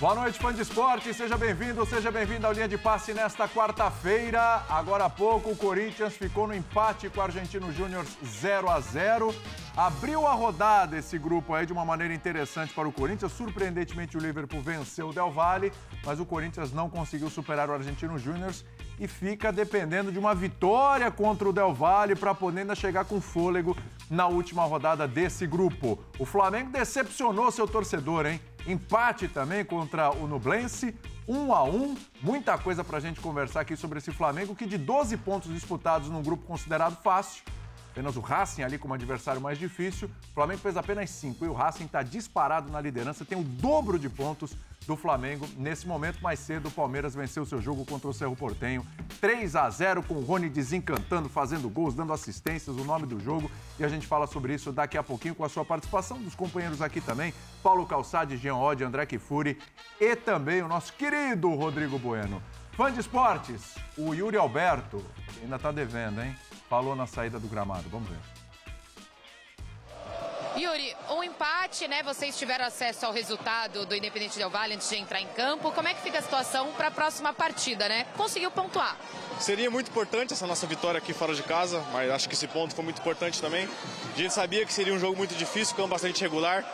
Boa noite, fã de esporte. Seja bem-vindo, seja bem-vindo ao Linha de Passe nesta quarta-feira. Agora há pouco, o Corinthians ficou no empate com o Argentino Júnior 0 a 0 Abriu a rodada esse grupo aí de uma maneira interessante para o Corinthians. Surpreendentemente, o Liverpool venceu o Del Valle, mas o Corinthians não conseguiu superar o Argentino Júnior e fica dependendo de uma vitória contra o Del Valle para poder ainda chegar com fôlego na última rodada desse grupo. O Flamengo decepcionou seu torcedor, hein? Empate também contra o Nublense, 1 a 1 Muita coisa para a gente conversar aqui sobre esse Flamengo, que de 12 pontos disputados num grupo considerado fácil, apenas o Racing ali como adversário mais difícil, o Flamengo fez apenas 5 e o Racing está disparado na liderança, tem o dobro de pontos do Flamengo. Nesse momento, mais cedo, o Palmeiras venceu seu jogo contra o Cerro Portenho. 3 a 0 com o Rony desencantando, fazendo gols, dando assistências, o nome do jogo. E a gente fala sobre isso daqui a pouquinho com a sua participação dos companheiros aqui também. Paulo Calçade, Jean Oddi, André Kifuri e também o nosso querido Rodrigo Bueno. Fã de esportes, o Yuri Alberto, ainda está devendo, hein? Falou na saída do gramado. Vamos ver. Yuri, um empate, né? Vocês tiveram acesso ao resultado do Independente Del Valle antes de entrar em campo. Como é que fica a situação para a próxima partida, né? Conseguiu pontuar. Seria muito importante essa nossa vitória aqui fora de casa, mas acho que esse ponto foi muito importante também. A gente sabia que seria um jogo muito difícil, campo bastante regular.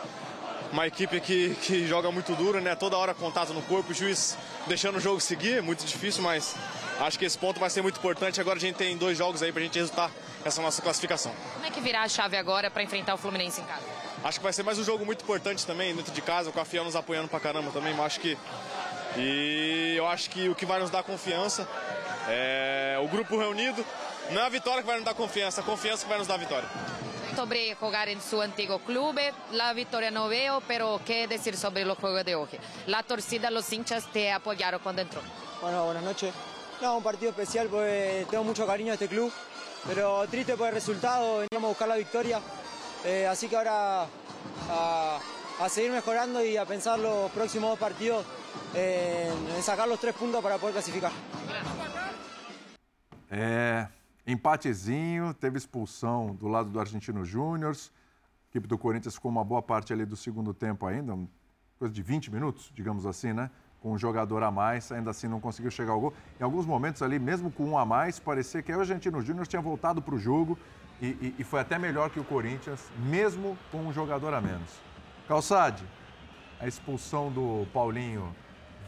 Uma equipe que, que joga muito duro, né? Toda hora contato no corpo, o juiz deixando o jogo seguir, é muito difícil, mas acho que esse ponto vai ser muito importante. Agora a gente tem dois jogos aí para a gente resultar essa nossa classificação. Como é que virá a chave agora para enfrentar o Fluminense em casa? Acho que vai ser mais um jogo muito importante também, dentro de casa, com a FIA nos apoiando pra caramba também, mas acho que. E eu acho que o que vai nos dar confiança é o grupo reunido. Não é a vitória que vai nos dar confiança, a confiança que vai nos dar a vitória. Sobre jogar em seu antigo clube, a vitória não veio, pero que dizer sobre o jogo de hoje? A torcida, os hinchas te apoiaram quando entrou. Bueno, buenas noches. No, un partido especial porque tengo mucho cariño a este club. pero triste por el resultado, veníamos a buscar la victoria, eh, así que ahora a, a, seguir mejorando y a pensar los próximos dos partidos eh, en sacar los tres puntos para poder classificar. É, empatezinho, teve expulsão do lado do Argentino Júnior. A equipe do Corinthians ficou uma boa parte ali do segundo tempo ainda, coisa de 20 minutos, digamos assim, né? Com um jogador a mais, ainda assim não conseguiu chegar ao gol. Em alguns momentos ali, mesmo com um a mais, parecia que o Argentino Júnior tinha voltado para o jogo e, e, e, foi até melhor que o Corinthians, mesmo com um jogador a menos. Calçade, a expulsão do Paulinho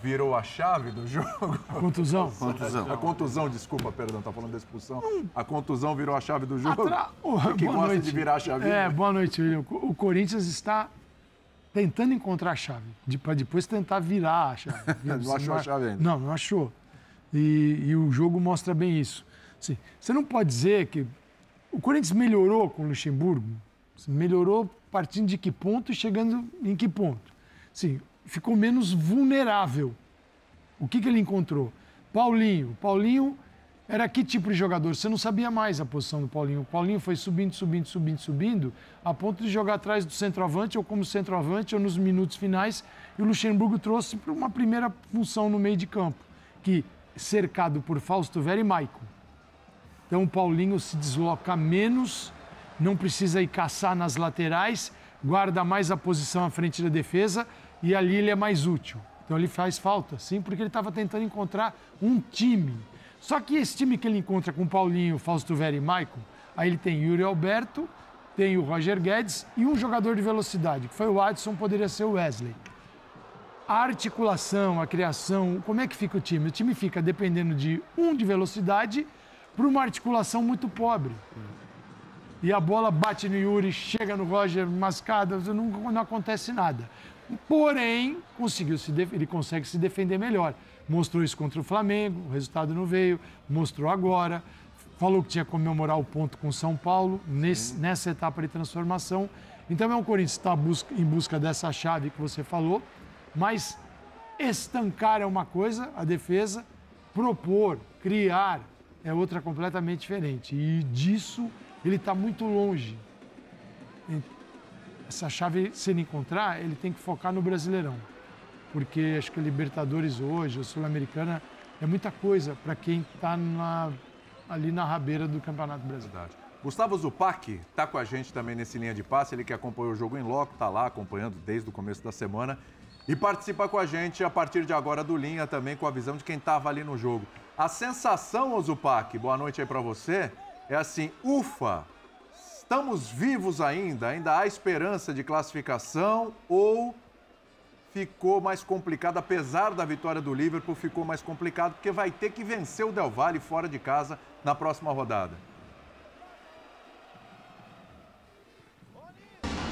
virou a chave do jogo? A contusão? contusão. A contusão, desculpa, perdão, tá falando da expulsão. A contusão virou a chave do jogo? Atra... Que gosta noite. de virar a chave. É, boa noite, William. O Corinthians está tentando encontrar a chave, de, para depois tentar virar a chave. não achou a chave ainda? Não, não achou. E, e o jogo mostra bem isso. Assim, você não pode dizer que o Corinthians melhorou com o Luxemburgo, melhorou partindo de que ponto e chegando em que ponto. Sim, ficou menos vulnerável. O que, que ele encontrou? Paulinho. Paulinho era que tipo de jogador? Você não sabia mais a posição do Paulinho. O Paulinho foi subindo, subindo, subindo, subindo, a ponto de jogar atrás do centroavante, ou como centroavante, ou nos minutos finais. E o Luxemburgo trouxe para uma primeira função no meio de campo, que cercado por Fausto Vera e Maicon. Então o Paulinho se desloca menos, não precisa ir caçar nas laterais, guarda mais a posição à frente da defesa e ali ele é mais útil. Então ele faz falta, sim, porque ele estava tentando encontrar um time só que esse time que ele encontra com Paulinho, Fausto Vera e Maicon, aí ele tem Yuri Alberto, tem o Roger Guedes e um jogador de velocidade, que foi o Adson, poderia ser o Wesley. A articulação, a criação, como é que fica o time? O time fica dependendo de um de velocidade para uma articulação muito pobre. E a bola bate no Yuri, chega no Roger mascada, não, não acontece nada. Porém, conseguiu se ele consegue se defender melhor mostrou isso contra o Flamengo, o resultado não veio, mostrou agora, falou que tinha que comemorar o ponto com São Paulo nesse, nessa etapa de transformação. Então é um Corinthians que está em busca dessa chave que você falou, mas estancar é uma coisa, a defesa, propor, criar é outra completamente diferente. E disso ele está muito longe. Essa chave, se ele encontrar, ele tem que focar no Brasileirão porque acho que a Libertadores hoje, a Sul-Americana, é muita coisa para quem está ali na rabeira do Campeonato Brasileiro. Gustavo Zupac está com a gente também nesse linha de passe, ele que acompanhou o jogo em loco, está lá acompanhando desde o começo da semana. E participa com a gente a partir de agora do Linha também, com a visão de quem estava ali no jogo. A sensação, Ozupac, boa noite aí para você, é assim, ufa, estamos vivos ainda, ainda há esperança de classificação ou ficou mais complicado, apesar da vitória do Liverpool, ficou mais complicado porque vai ter que vencer o Del Valle fora de casa na próxima rodada.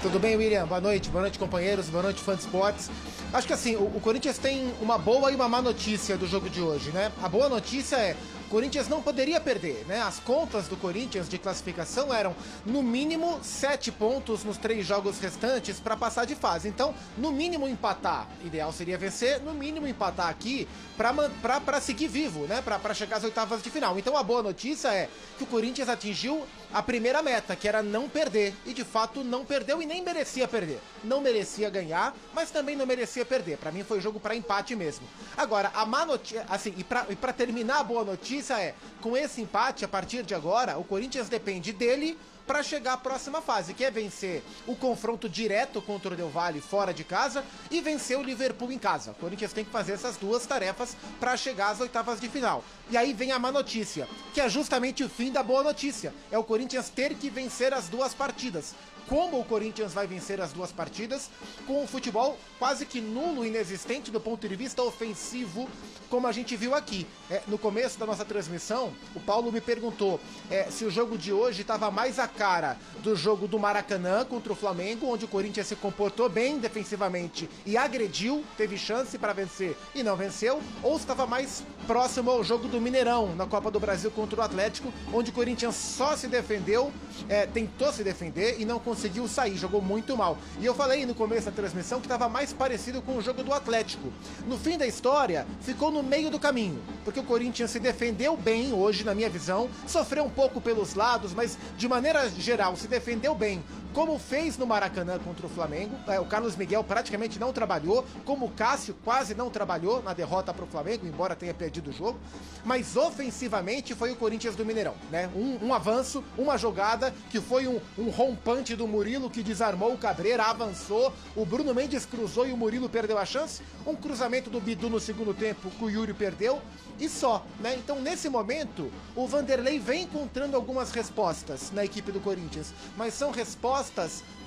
Tudo bem, William? Boa noite, boa noite, companheiros, boa noite, fãs de esportes. Acho que assim, o, Corinthians tem uma boa e uma má notícia do jogo de hoje, né? A boa notícia é Corinthians não poderia perder, né? As contas do Corinthians de classificação eram no mínimo sete pontos nos três jogos restantes para passar de fase. Então, no mínimo empatar. Ideal seria vencer, no mínimo empatar aqui para seguir vivo, né? Para chegar às oitavas de final. Então, a boa notícia é que o Corinthians atingiu a primeira meta, que era não perder. E de fato não perdeu e nem merecia perder. Não merecia ganhar, mas também não merecia perder. Para mim foi jogo para empate mesmo. Agora, a má notícia, assim, e para terminar a boa notícia é: com esse empate, a partir de agora, o Corinthians depende dele para chegar à próxima fase, que é vencer o confronto direto contra o Del Valle fora de casa e vencer o Liverpool em casa. O Corinthians tem que fazer essas duas tarefas para chegar às oitavas de final. E aí vem a má notícia, que é justamente o fim da boa notícia. É o Corinthians ter que vencer as duas partidas como o Corinthians vai vencer as duas partidas, com um futebol quase que nulo, inexistente do ponto de vista ofensivo, como a gente viu aqui. É, no começo da nossa transmissão, o Paulo me perguntou é, se o jogo de hoje estava mais a cara do jogo do Maracanã contra o Flamengo, onde o Corinthians se comportou bem defensivamente e agrediu, teve chance para vencer e não venceu, ou estava mais próximo ao jogo do Mineirão, na Copa do Brasil contra o Atlético, onde o Corinthians só se defendeu, é, tentou se defender e não conseguiu conseguiu sair, jogou muito mal. E eu falei no começo da transmissão que estava mais parecido com o jogo do Atlético. No fim da história, ficou no meio do caminho, porque o Corinthians se defendeu bem hoje, na minha visão, sofreu um pouco pelos lados, mas de maneira geral se defendeu bem como fez no Maracanã contra o Flamengo. É, o Carlos Miguel praticamente não trabalhou, como o Cássio quase não trabalhou na derrota para o Flamengo, embora tenha perdido o jogo. Mas ofensivamente foi o Corinthians do Mineirão, né? Um, um avanço, uma jogada que foi um, um, rompante do Murilo que desarmou o Cabreira, avançou, o Bruno Mendes cruzou e o Murilo perdeu a chance. Um cruzamento do Bidu no segundo tempo que o Yuri perdeu e só, né? Então, nesse momento, o Vanderlei vem encontrando algumas respostas na equipe do Corinthians, mas são respostas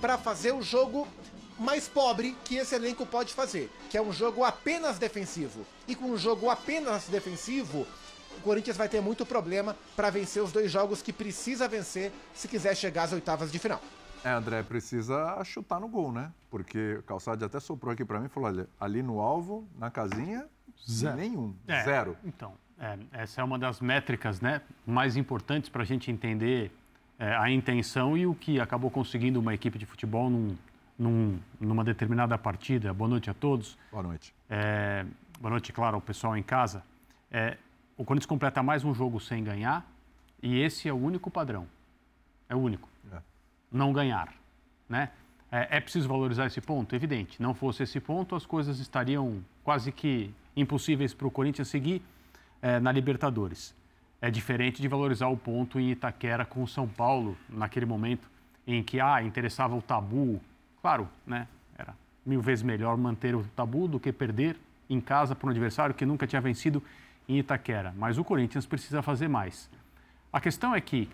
para fazer o jogo mais pobre que esse elenco pode fazer, que é um jogo apenas defensivo. E com um jogo apenas defensivo, o Corinthians vai ter muito problema para vencer os dois jogos que precisa vencer se quiser chegar às oitavas de final. É, André, precisa chutar no gol, né? Porque o Calçade até soprou aqui para mim e falou: olha, ali no alvo, na casinha, Zero. Nenhum. É, Zero. Então, é, essa é uma das métricas né, mais importantes para a gente entender é, a intenção e o que acabou conseguindo uma equipe de futebol num, num, numa determinada partida. Boa noite a todos. Boa noite. É, boa noite, claro, ao pessoal em casa. É, o Corinthians completa mais um jogo sem ganhar e esse é o único padrão. É o único. É. Não ganhar. Né? É, é preciso valorizar esse ponto? Evidente. Não fosse esse ponto, as coisas estariam quase que impossíveis para o Corinthians seguir é, na Libertadores. É diferente de valorizar o ponto em Itaquera com o São Paulo, naquele momento em que ah, interessava o tabu. Claro, né? Era mil vezes melhor manter o tabu do que perder em casa para um adversário que nunca tinha vencido em Itaquera. Mas o Corinthians precisa fazer mais. A questão é que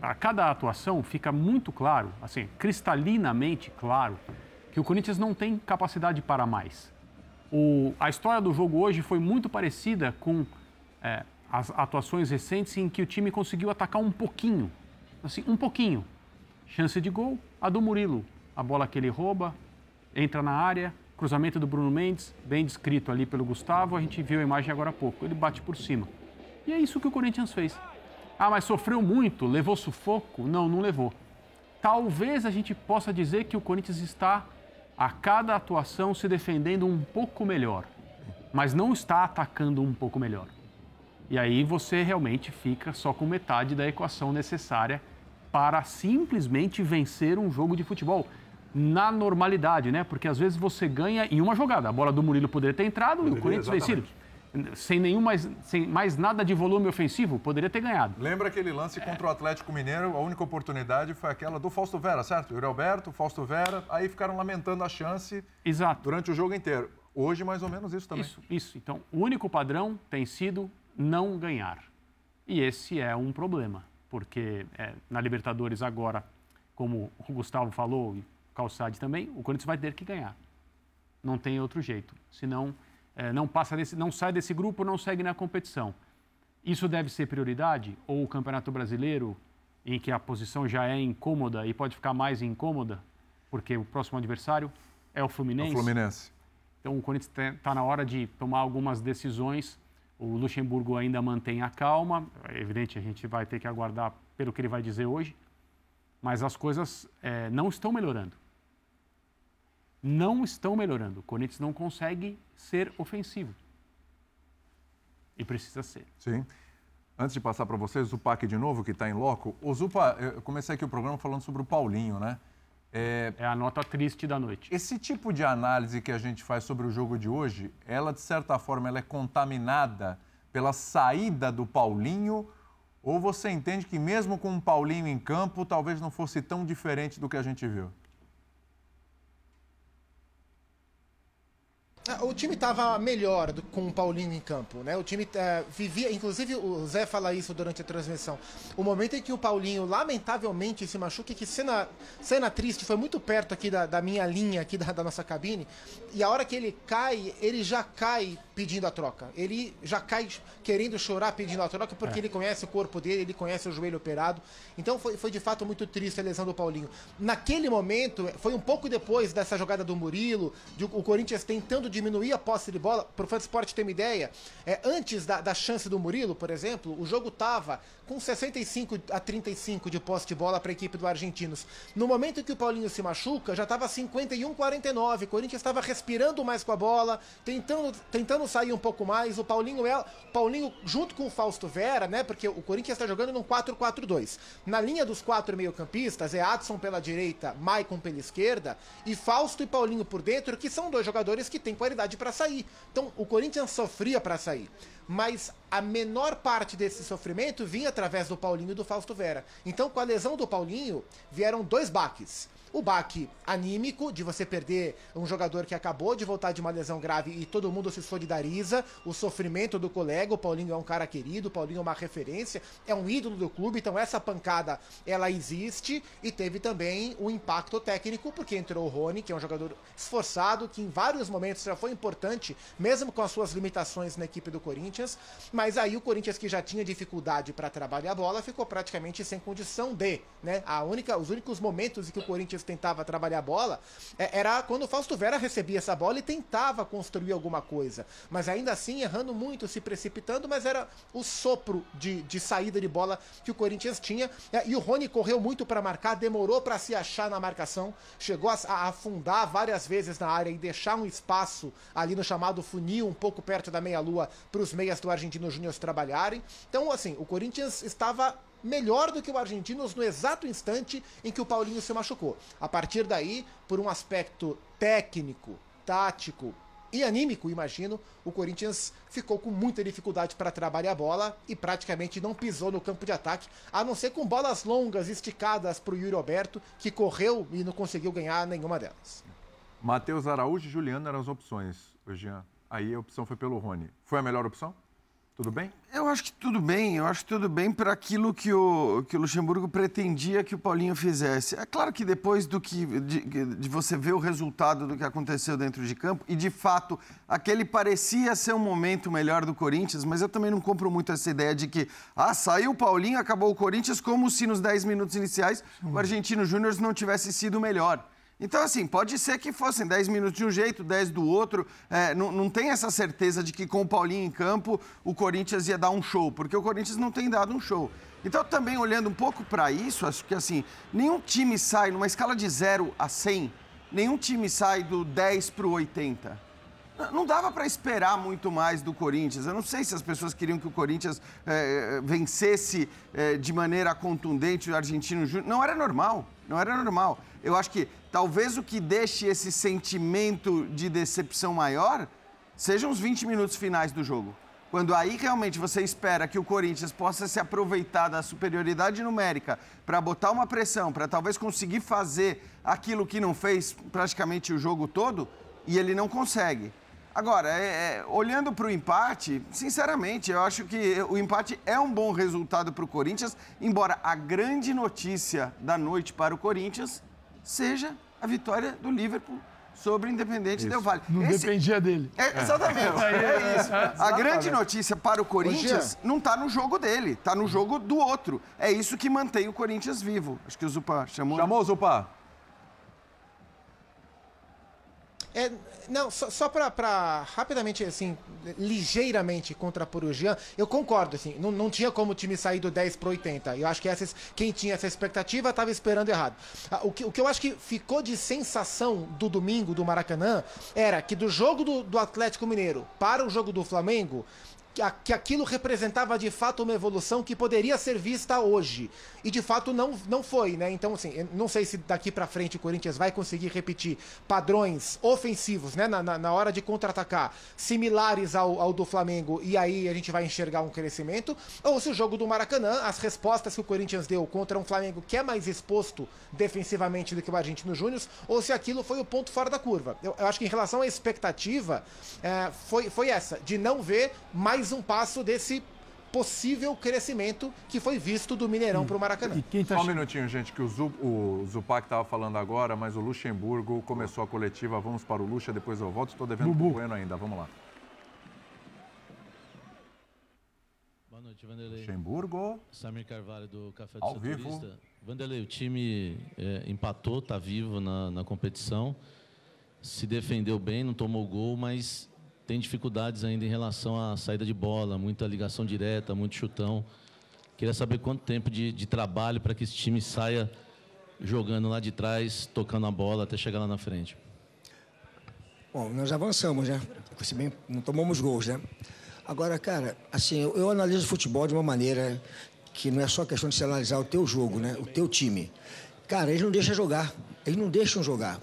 a cada atuação fica muito claro, assim, cristalinamente claro, que o Corinthians não tem capacidade para mais. O, a história do jogo hoje foi muito parecida com é, as atuações recentes em que o time conseguiu atacar um pouquinho, assim, um pouquinho. Chance de gol, a do Murilo. A bola que ele rouba, entra na área, cruzamento do Bruno Mendes, bem descrito ali pelo Gustavo, a gente viu a imagem agora há pouco. Ele bate por cima. E é isso que o Corinthians fez. Ah, mas sofreu muito, levou sufoco? Não, não levou. Talvez a gente possa dizer que o Corinthians está a cada atuação se defendendo um pouco melhor, mas não está atacando um pouco melhor. E aí você realmente fica só com metade da equação necessária para simplesmente vencer um jogo de futebol na normalidade, né? Porque às vezes você ganha em uma jogada. A bola do Murilo poderia ter entrado poderia, e o Corinthians vencido sem nenhum mais, sem mais nada de volume ofensivo, poderia ter ganhado. Lembra aquele lance contra o Atlético Mineiro? A única oportunidade foi aquela do Fausto Vera, certo? Yuri Alberto, Fausto Vera, aí ficaram lamentando a chance Exato. durante o jogo inteiro. Hoje, mais ou menos isso também. Isso, isso. Então, o único padrão tem sido não ganhar. E esse é um problema, porque é, na Libertadores agora, como o Gustavo falou e o Calçade também, o Corinthians vai ter que ganhar. Não tem outro jeito. Senão, é, não, passa desse, não sai desse grupo, não segue na competição. Isso deve ser prioridade? Ou o Campeonato Brasileiro, em que a posição já é incômoda e pode ficar mais incômoda, porque o próximo adversário é o Fluminense? É o Fluminense. Então, o Corinthians está na hora de tomar algumas decisões. O Luxemburgo ainda mantém a calma. É evidente, a gente vai ter que aguardar pelo que ele vai dizer hoje. Mas as coisas é, não estão melhorando. Não estão melhorando. O Corinthians não consegue ser ofensivo. E precisa ser. Sim. Antes de passar para vocês, o Zupac de novo, que está em loco. O Zupa, eu comecei aqui o programa falando sobre o Paulinho, né? É... é... a nota triste da noite. Esse tipo de análise que a gente faz sobre o jogo de hoje, ela, de certa forma, ela é contaminada pela saída do Paulinho? Ou você entende que mesmo com o Paulinho em campo, talvez não fosse tão diferente do que a gente viu? O time estava melhor do, com o Paulinho em campo, né? O time é, vivia, inclusive o Zé fala isso durante a transmissão. O momento em que o Paulinho lamentavelmente se machuca, que cena, cena triste, foi muito perto aqui da, da minha linha aqui da, da, nossa cabine. E a hora que ele cai, ele já cai pedindo a troca. Ele já cai querendo chorar pedindo a troca porque é. ele conhece o corpo dele, ele conhece o joelho operado. Então foi, foi de fato muito triste a lesão do Paulinho. Naquele momento, foi um pouco depois dessa jogada do Murilo, de, o Corinthians tentando diminuir a posse de bola. Para o Fã Sport ter uma ideia, é, antes da, da chance do Murilo, por exemplo, o jogo tava com 65 a 35 de posse de bola para a equipe do Argentinos. No momento que o Paulinho se machuca, já estava 51 49. O Corinthians estava respirando mais com a bola, tentando, tentando sair um pouco mais. O Paulinho, é, Paulinho junto com o Fausto Vera, né? Porque o Corinthians está jogando num 4-4-2. Na linha dos quatro meio-campistas é Adson pela direita, Maicon pela esquerda e Fausto e Paulinho por dentro, que são dois jogadores que têm qualidade para sair. Então o Corinthians sofria para sair mas a menor parte desse sofrimento vinha através do Paulinho e do Fausto Vera. Então, com a lesão do Paulinho, vieram dois baques o baque anímico de você perder um jogador que acabou de voltar de uma lesão grave e todo mundo se solidariza, o sofrimento do colega, o Paulinho é um cara querido, o Paulinho é uma referência, é um ídolo do clube, então essa pancada ela existe e teve também o impacto técnico, porque entrou o Rony, que é um jogador esforçado, que em vários momentos já foi importante, mesmo com as suas limitações na equipe do Corinthians, mas aí o Corinthians que já tinha dificuldade para trabalhar a bola ficou praticamente sem condição de, né? A única, os únicos momentos em que o Corinthians tentava trabalhar a bola, é, era quando o Fausto Vera recebia essa bola e tentava construir alguma coisa. Mas ainda assim, errando muito, se precipitando, mas era o sopro de, de saída de bola que o Corinthians tinha. É, e o Rony correu muito para marcar, demorou para se achar na marcação, chegou a, a afundar várias vezes na área e deixar um espaço ali no chamado funil, um pouco perto da meia-lua, para os meias do Argentino Júnior trabalharem. Então, assim, o Corinthians estava melhor do que o Argentinos no exato instante em que o Paulinho se machucou. A partir daí, por um aspecto técnico, tático e anímico, imagino, o Corinthians ficou com muita dificuldade para trabalhar a bola e praticamente não pisou no campo de ataque, a não ser com bolas longas esticadas para o Yuri Alberto, que correu e não conseguiu ganhar nenhuma delas. Matheus Araújo e Juliano eram as opções, Jean. Aí a opção foi pelo Rony. Foi a melhor opção? Tudo bem? Eu acho que tudo bem. Eu acho que tudo bem para aquilo que o, que o Luxemburgo pretendia que o Paulinho fizesse. É claro que depois do que de, de, você ver o resultado do que aconteceu dentro de campo, e de fato aquele parecia ser um momento melhor do Corinthians, mas eu também não compro muito essa ideia de que ah, saiu o Paulinho, acabou o Corinthians, como se nos 10 minutos iniciais o Argentino Júnior não tivesse sido melhor. Então, assim, pode ser que fossem 10 minutos de um jeito, 10 do outro. É, não, não tem essa certeza de que com o Paulinho em campo o Corinthians ia dar um show, porque o Corinthians não tem dado um show. Então, também olhando um pouco para isso, acho que assim, nenhum time sai numa escala de 0 a 100, nenhum time sai do 10 para o 80. Não dava para esperar muito mais do Corinthians. Eu não sei se as pessoas queriam que o Corinthians é, vencesse é, de maneira contundente o Argentino Júnior. Não era normal, não era normal. Eu acho que talvez o que deixe esse sentimento de decepção maior sejam os 20 minutos finais do jogo. Quando aí realmente você espera que o Corinthians possa se aproveitar da superioridade numérica para botar uma pressão, para talvez conseguir fazer aquilo que não fez praticamente o jogo todo, e ele não consegue. Agora, é, é, olhando para o empate, sinceramente, eu acho que o empate é um bom resultado para o Corinthians, embora a grande notícia da noite para o Corinthians seja a vitória do Liverpool sobre o Independente Del Vale. Não Esse- dependia dele. é, exatamente, é isso. A grande notícia para o Corinthians não está no jogo dele, está no jogo do outro. É isso que mantém o Corinthians vivo. Acho que o Zupa chamou. Chamou, Zupá? É, não, só, só para rapidamente, assim, ligeiramente contrapor o Jean, eu concordo, assim, não, não tinha como o time sair do 10 para 80. Eu acho que essas, quem tinha essa expectativa estava esperando errado. Ah, O que, o que eu acho que ficou de sensação do domingo do Maracanã era que do jogo do, do Atlético Mineiro para o jogo do Flamengo, que, aquilo representava de fato uma evolução que poderia ser vista hoje. E de fato não, não foi, né? Então, assim, não sei se daqui pra frente o Corinthians vai conseguir repetir padrões ofensivos, né? Na, na, na hora de contra-atacar, similares ao, ao do Flamengo, e aí a gente vai enxergar um crescimento. Ou se o jogo do Maracanã, as respostas que o Corinthians deu contra um Flamengo que é mais exposto defensivamente do que o Argentino Júnior, ou se aquilo foi o ponto fora da curva. Eu, eu acho que em relação à expectativa, é, foi, foi essa, de não ver mais um passo desse possível crescimento que foi visto do Mineirão para o Maracanã. Quem tá Só um minutinho, gente, que o, Zu, o Zupac estava falando agora, mas o Luxemburgo começou a coletiva. Vamos para o Luxa, depois eu volto. Estou devendo Bubu. pro Bueno ainda. Vamos lá. Boa noite, Vanderlei. Luxemburgo. Samir Carvalho do Café do Ao vivo. Setorista. Vanderlei, o time é, empatou, está vivo na, na competição, se defendeu bem, não tomou gol, mas tem dificuldades ainda em relação à saída de bola, muita ligação direta, muito chutão. Queria saber quanto tempo de, de trabalho para que esse time saia jogando lá de trás, tocando a bola até chegar lá na frente. Bom, nós avançamos, né? Se bem, não tomamos gols, né? Agora, cara, assim, eu, eu analiso o futebol de uma maneira que não é só questão de se analisar o teu jogo, né? O teu time. Cara, eles não deixam jogar. Eles não deixam jogar.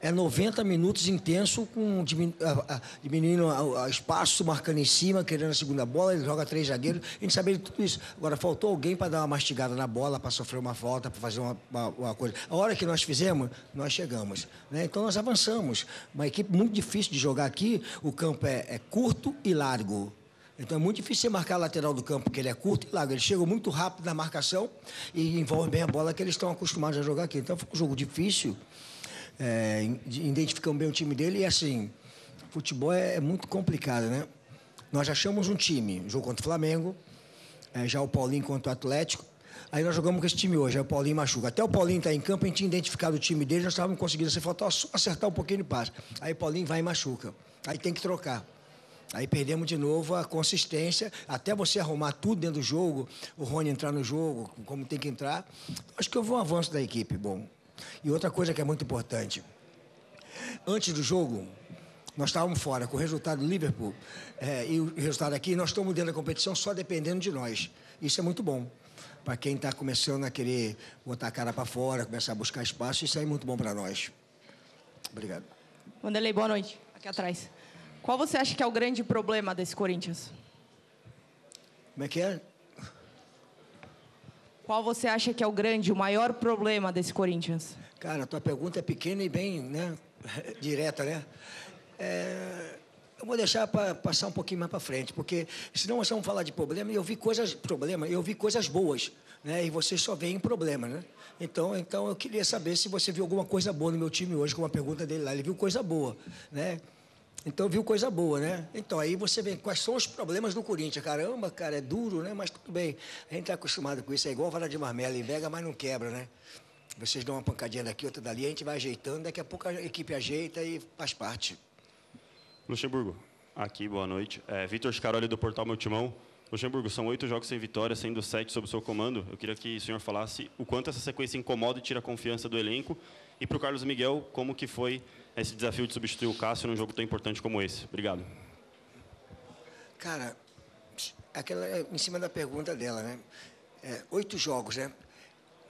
É 90 minutos intenso, com diminuindo a espaço, marcando em cima, querendo a segunda bola, ele joga três zagueiros. A gente sabia de tudo isso. Agora, faltou alguém para dar uma mastigada na bola, para sofrer uma falta, para fazer uma, uma- uma coisa. A hora que nós fizemos, nós chegamos. né? Então, nós avançamos. Uma equipe muito difícil de jogar aqui. O campo é, é curto e largo. Então é muito difícil você marcar a lateral do campo, porque ele é curto e largo. Ele chega muito rápido na marcação e envolve bem a bola que eles estão acostumados a jogar aqui. Então foi um jogo difícil. É, identificamos bem o time dele e assim, futebol é, é muito complicado, né? Nós achamos um time, jogo contra o Flamengo, é, já o Paulinho contra o Atlético. Aí nós jogamos com esse time hoje, aí o Paulinho machuca. Até o Paulinho estar em campo, a gente tinha identificado o time dele, nós estávamos conseguindo, você faltou só acertar um pouquinho de passe. Aí o Paulinho vai e machuca. Aí tem que trocar. Aí perdemos de novo a consistência, até você arrumar tudo dentro do jogo, o Rony entrar no jogo, como tem que entrar. Acho que houve um avanço da equipe, bom. E outra coisa que é muito importante. Antes do jogo, nós estávamos fora com o resultado do Liverpool eh, e o resultado aqui, nós estamos dentro da competição só dependendo de nós. Isso é muito bom. Para quem está começando a querer botar a cara para fora, começar a buscar espaço, isso aí é muito bom para nós. Obrigado. Vanderlei, boa noite. Aqui atrás. Qual você acha que é o grande problema desse Corinthians? Como é que é? Qual você acha que é o grande, o maior problema desse Corinthians? Cara, a tua pergunta é pequena e bem né, direta, né? É, eu vou deixar para passar um pouquinho mais para frente, porque senão nós vamos falar de problema e eu vi coisas, problema, eu vi coisas boas, né? E você só vê em problema, né? Então, então eu queria saber se você viu alguma coisa boa no meu time hoje, com uma pergunta dele lá. Ele viu coisa boa, né? Então viu coisa boa, né? Então aí você vê quais são os problemas do Corinthians. Caramba, cara, é duro, né? Mas tudo bem. A gente está acostumado com isso. É igual vara de marmela, enverga, mas não quebra, né? Vocês dão uma pancadinha daqui, outra dali, a gente vai ajeitando. Daqui a pouco a equipe ajeita e faz parte. Luxemburgo, aqui, boa noite. É, Vitor Scaroli do Portal Meu Timão. Luxemburgo, são oito jogos sem vitória, sendo sete sob o seu comando. Eu queria que o senhor falasse o quanto essa sequência incomoda e tira a confiança do elenco. E para o Carlos Miguel, como que foi esse desafio de substituir o Cássio num jogo tão importante como esse? Obrigado. Cara, aquela é em cima da pergunta dela, né? É, oito jogos, né?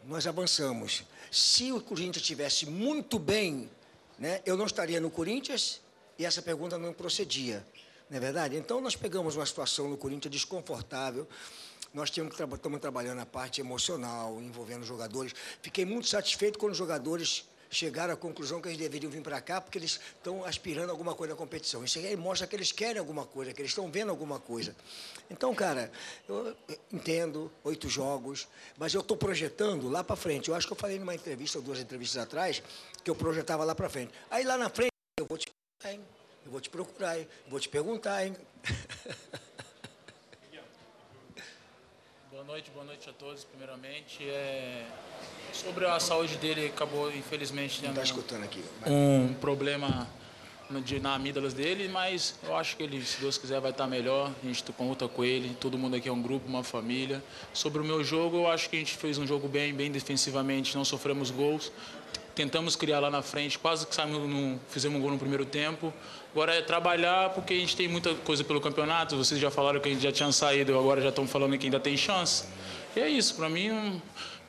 Nós avançamos. Se o Corinthians estivesse muito bem, né? Eu não estaria no Corinthians e essa pergunta não procedia, não é verdade? Então nós pegamos uma situação no Corinthians desconfortável. Nós temos que estamos trabalhando a parte emocional, envolvendo os jogadores. Fiquei muito satisfeito quando os jogadores chegaram à conclusão que eles deveriam vir para cá porque eles estão aspirando alguma coisa na competição. Isso aí mostra que eles querem alguma coisa, que eles estão vendo alguma coisa. Então, cara, eu entendo, oito jogos, mas eu estou projetando lá para frente. Eu acho que eu falei numa entrevista, ou duas entrevistas atrás, que eu projetava lá para frente. Aí lá na frente, eu vou te, hein? eu vou te procurar, hein? eu vou te perguntar, hein? Boa noite, boa noite a todos. Primeiramente, é... sobre a saúde dele, acabou infelizmente tendo tá escutando aqui. um problema de, na amígdalas dele, mas eu acho que ele, se Deus quiser, vai estar melhor. A gente conta com ele, todo mundo aqui é um grupo, uma família. Sobre o meu jogo, eu acho que a gente fez um jogo bem, bem defensivamente, não sofremos gols. Tentamos criar lá na frente, quase que saímos no, fizemos um gol no primeiro tempo. Agora é trabalhar, porque a gente tem muita coisa pelo campeonato. Vocês já falaram que a gente já tinha saído, agora já estão falando que ainda tem chance. E é isso, para mim,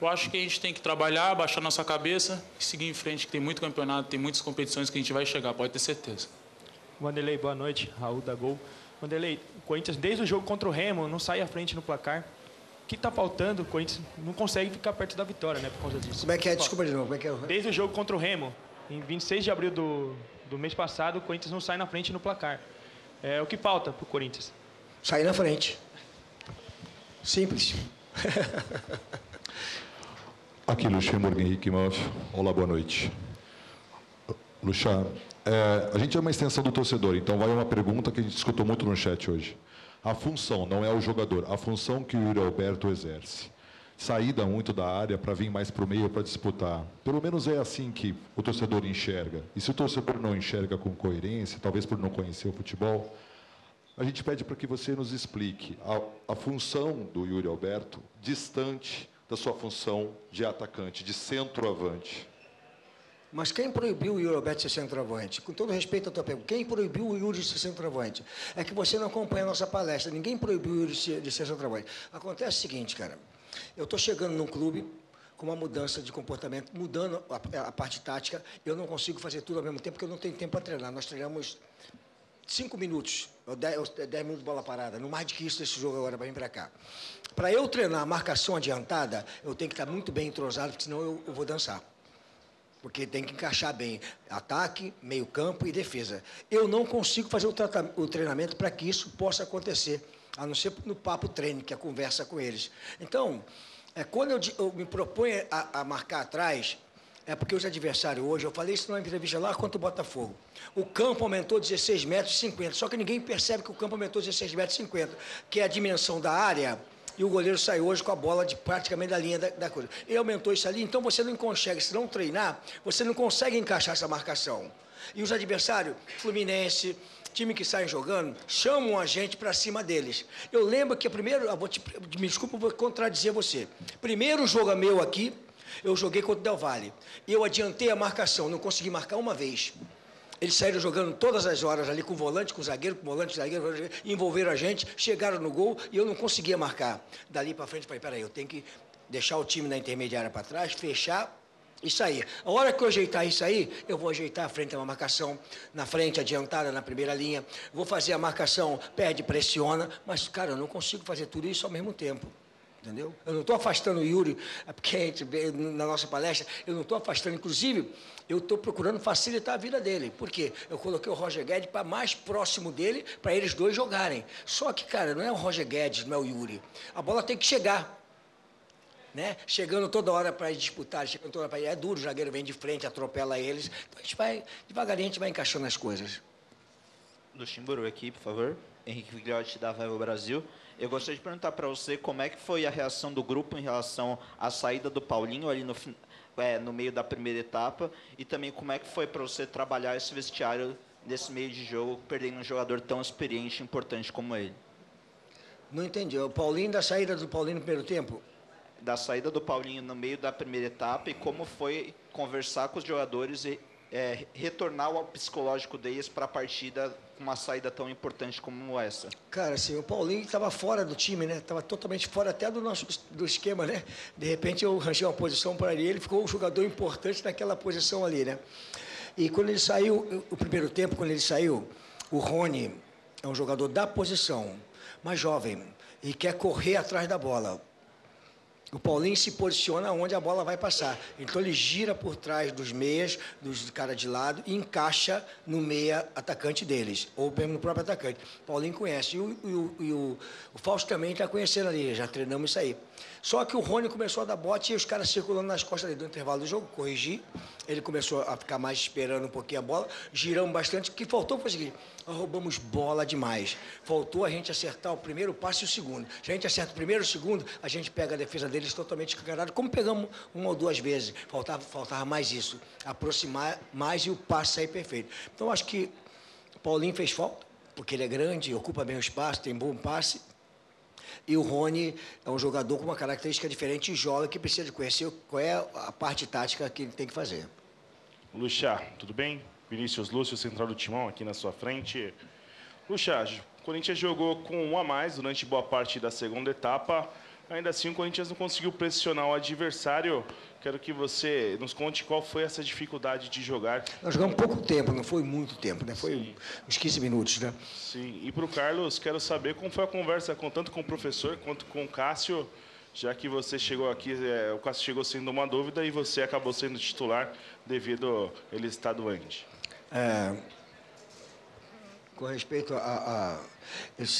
eu acho que a gente tem que trabalhar, baixar nossa cabeça e seguir em frente, que tem muito campeonato, tem muitas competições que a gente vai chegar, pode ter certeza. Wanderlei, boa noite. Raul da Gol. Wanderlei, o Corinthians, desde o jogo contra o Remo, não sai à frente no placar. O que está faltando? O Corinthians não consegue ficar perto da vitória, né, por causa disso. Como é que é? Desculpa de novo. Como é que é? Desde o jogo contra o Remo, em 26 de abril do, do mês passado, o Corinthians não sai na frente no placar. É o que falta para o Corinthians? Sair na frente. Simples. Aqui, Luxemburgo Henrique Manf. Olá, boa noite. Luxa, é, a gente é uma extensão do torcedor, então vai uma pergunta que a gente escutou muito no chat hoje. A função, não é o jogador, a função que o Yuri Alberto exerce. Saída muito da área para vir mais para o meio para disputar. Pelo menos é assim que o torcedor enxerga. E se o torcedor não enxerga com coerência, talvez por não conhecer o futebol, a gente pede para que você nos explique a, a função do Yuri Alberto distante da sua função de atacante, de centroavante. Mas quem proibiu o Yuri Alberto ser centroavante? Com todo respeito à tua pergunta, quem proibiu o Yuri de ser centroavante? É que você não acompanha a nossa palestra. Ninguém proibiu o Yuri de de ser centroavante. Acontece o seguinte, cara. Eu estou chegando num clube com uma mudança de comportamento, mudando a, a, parte tática. Eu não consigo fazer tudo ao mesmo tempo, porque eu não tenho tempo para treinar. Nós treinamos cinco minutos, ou dez, dez minutos de bola parada. Não mais do que isso esse jogo agora para vir para cá. Para eu treinar a marcação adiantada, eu tenho que estar muito bem entrosado, porque senão eu, eu vou dançar porque tem que encaixar bem ataque, meio campo e defesa. Eu não consigo fazer o, o treinamento para que isso possa acontecer, a não ser no papo treino, que é a conversa com eles. Então, é, quando eu, eu me proponho a, a, marcar atrás, é porque os adversários hoje, eu falei isso numa entrevista lá contra o Botafogo, o campo aumentou 16 metros e 50, só que ninguém percebe que o campo aumentou 16 metros e 50, que é a dimensão da área e o goleiro sai hoje com a bola de praticamente da linha da, da coisa. Ele aumentou isso ali, então você não consegue, se não treinar, você não consegue encaixar essa marcação. E os adversários, Fluminense, time que saem jogando, chamam a gente para cima deles. Eu lembro que o primeiro, eu vou te, me desculpa, vou contradizer você. Primeiro jogo meu aqui, eu joguei contra o Del Valle. Eu adiantei a marcação, não consegui marcar uma vez. Eles saíram jogando todas as horas ali com volante, com zagueiro, com volante, zagueiro, envolveram a gente, chegaram no gol e eu não conseguia marcar. Dali para frente, falei, peraí, eu tenho que deixar o time na intermediária para trás, fechar e sair. A hora que eu ajeitar isso aí, eu vou ajeitar a frente, uma marcação na frente, adiantada na primeira linha, vou fazer a marcação, perde, pressiona, mas, cara, eu não consigo fazer tudo isso ao mesmo tempo. Entendeu? Eu não estou afastando o Yuri, é porque a gente na nossa palestra, eu não estou afastando, inclusive, eu estou procurando facilitar a vida dele. Por quê? Eu coloquei o Roger Guedes para mais próximo dele, para eles dois jogarem. Só que, cara, não é o Roger Guedes, não é o Yuri. A bola tem que chegar. Né? Chegando toda hora para disputar, chegando toda hora para É duro, o zagueiro vem de frente, atropela eles. Então a gente vai, devagarinho, a gente vai encaixando as coisas. Luxemburgo aqui, por favor. Henrique Vigliotti da Vivo Brasil. Eu gostaria de perguntar para você como é que foi a reação do grupo em relação à saída do Paulinho ali no, é, no meio da primeira etapa e também como é que foi para você trabalhar esse vestiário nesse meio de jogo, perdendo um jogador tão experiente e importante como ele. Não entendi. O Paulinho da saída do Paulinho no primeiro tempo? Da saída do Paulinho no meio da primeira etapa e como foi conversar com os jogadores e é, retornar ao psicológico deles para a partida com uma saída tão importante como essa? Cara, assim, o Paulinho estava fora do time, né? Estava totalmente fora até do nosso do esquema, né? De repente eu arranjei uma posição para ele, ele ficou um jogador importante naquela posição ali, né? E quando ele saiu, o primeiro tempo, quando ele saiu, o Rony é um jogador da posição, mais jovem, e quer correr atrás da bola. O Paulinho se posiciona onde a bola vai passar. Então ele gira por trás dos meias, dos caras de lado, e encaixa no meia atacante deles, ou mesmo no próprio atacante. O Paulinho conhece. E o, e o, e o, o Fausto também está conhecendo ali, já treinamos isso aí. Só que o Rony começou a dar bote e os caras circulando nas costas dele do intervalo do jogo, corrigi. Ele começou a ficar mais esperando um pouquinho a bola, giramos bastante. O que faltou foi o seguinte: nós roubamos bola demais. Faltou a gente acertar o primeiro passe e o segundo. Se a gente acerta o primeiro e o segundo, a gente pega a defesa deles totalmente escancarada, como pegamos uma ou duas vezes. Faltava, faltava mais isso, aproximar mais e o passe sair perfeito. Então acho que Paulinho fez falta, porque ele é grande, ocupa bem o espaço, tem bom passe. E o Rony é um jogador com uma característica diferente e joga que precisa de conhecer qual é a parte tática que ele tem que fazer. Luxa, tudo bem? Vinícius Lúcio, central do timão, aqui na sua frente. Luxa, o Corinthians jogou com um a mais durante boa parte da segunda etapa. Ainda assim, o Corinthians não conseguiu pressionar o adversário. Quero que você nos conte qual foi essa dificuldade de jogar. Nós jogamos pouco tempo, não foi muito tempo, né? Foi Sim. uns 15 minutos, né? Sim. E para o Carlos, quero saber como foi a conversa com tanto com o professor quanto com o Cássio, já que você chegou aqui, é, o Cássio chegou sendo uma dúvida e você acabou sendo titular devido ele estar doente. É, com respeito a, a,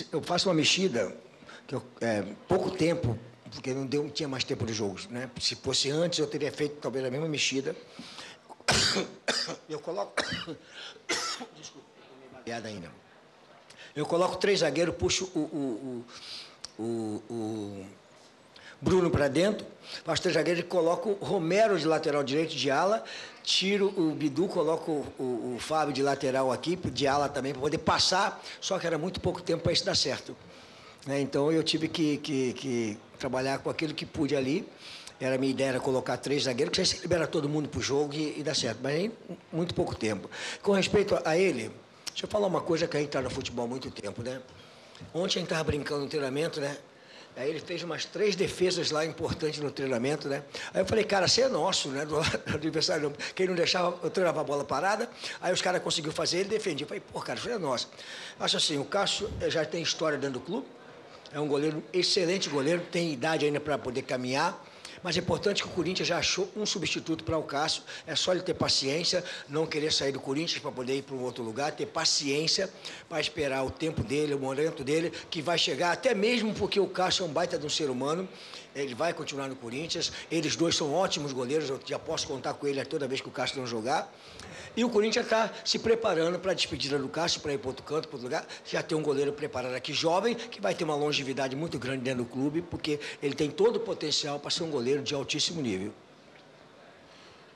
eu faço uma mexida que eu, é, pouco tempo porque não, deu, tinha mais tempo de jogos. Né? Se fosse antes, eu teria feito talvez a mesma mexida. Eu coloco. Desculpa, piada ainda. Eu coloco três zagueiros, puxo o, o, o, o Bruno para dentro, faço três zagueiros e coloco Romero de lateral direito de ala, tiro o Bidu, coloco o, o Fábio de lateral aqui, de ala também, para poder passar, só que era muito pouco tempo para isso dar certo. Né? Então eu tive que, que, que trabalhar com aquilo que pude ali. Era a minha ideia era colocar três zagueiros, que você libera todo mundo para o jogo e, e dá certo. Mas aí, muito pouco tempo. Com respeito a, ele, deixa eu falar uma coisa que a gente está no futebol há muito tempo, né? Ontem a gente estava brincando no treinamento, né? Aí ele fez umas três defesas lá importantes no treinamento, né? Aí eu falei, cara, você é nosso, né? Do, adversário. Quem não deixava, eu treinava a bola parada. Aí os caras conseguiram fazer, ele defendia. Eu falei, pô, cara, isso é nosso. Acho assim, o Cássio já tem história dentro do clube é um goleiro, excelente goleiro, tem idade ainda para poder caminhar. Mas é importante que o Corinthians já achou um substituto para o Cássio. É só ele ter paciência, não querer sair do Corinthians para poder ir para um outro lugar, ter paciência para esperar o tempo dele, o momento dele, que vai chegar, até mesmo porque o Cássio é um baita de um ser humano. Ele vai continuar no Corinthians. Eles dois são ótimos goleiros, eu já posso contar com ele toda vez que o Cássio não jogar. E o Corinthians está se preparando para a despedida do Cássio, para ir para outro canto, para outro lugar. Já tem um goleiro preparado aqui, jovem, que vai ter uma longevidade muito grande dentro do clube, porque ele tem todo o potencial para ser um goleiro de altíssimo nível.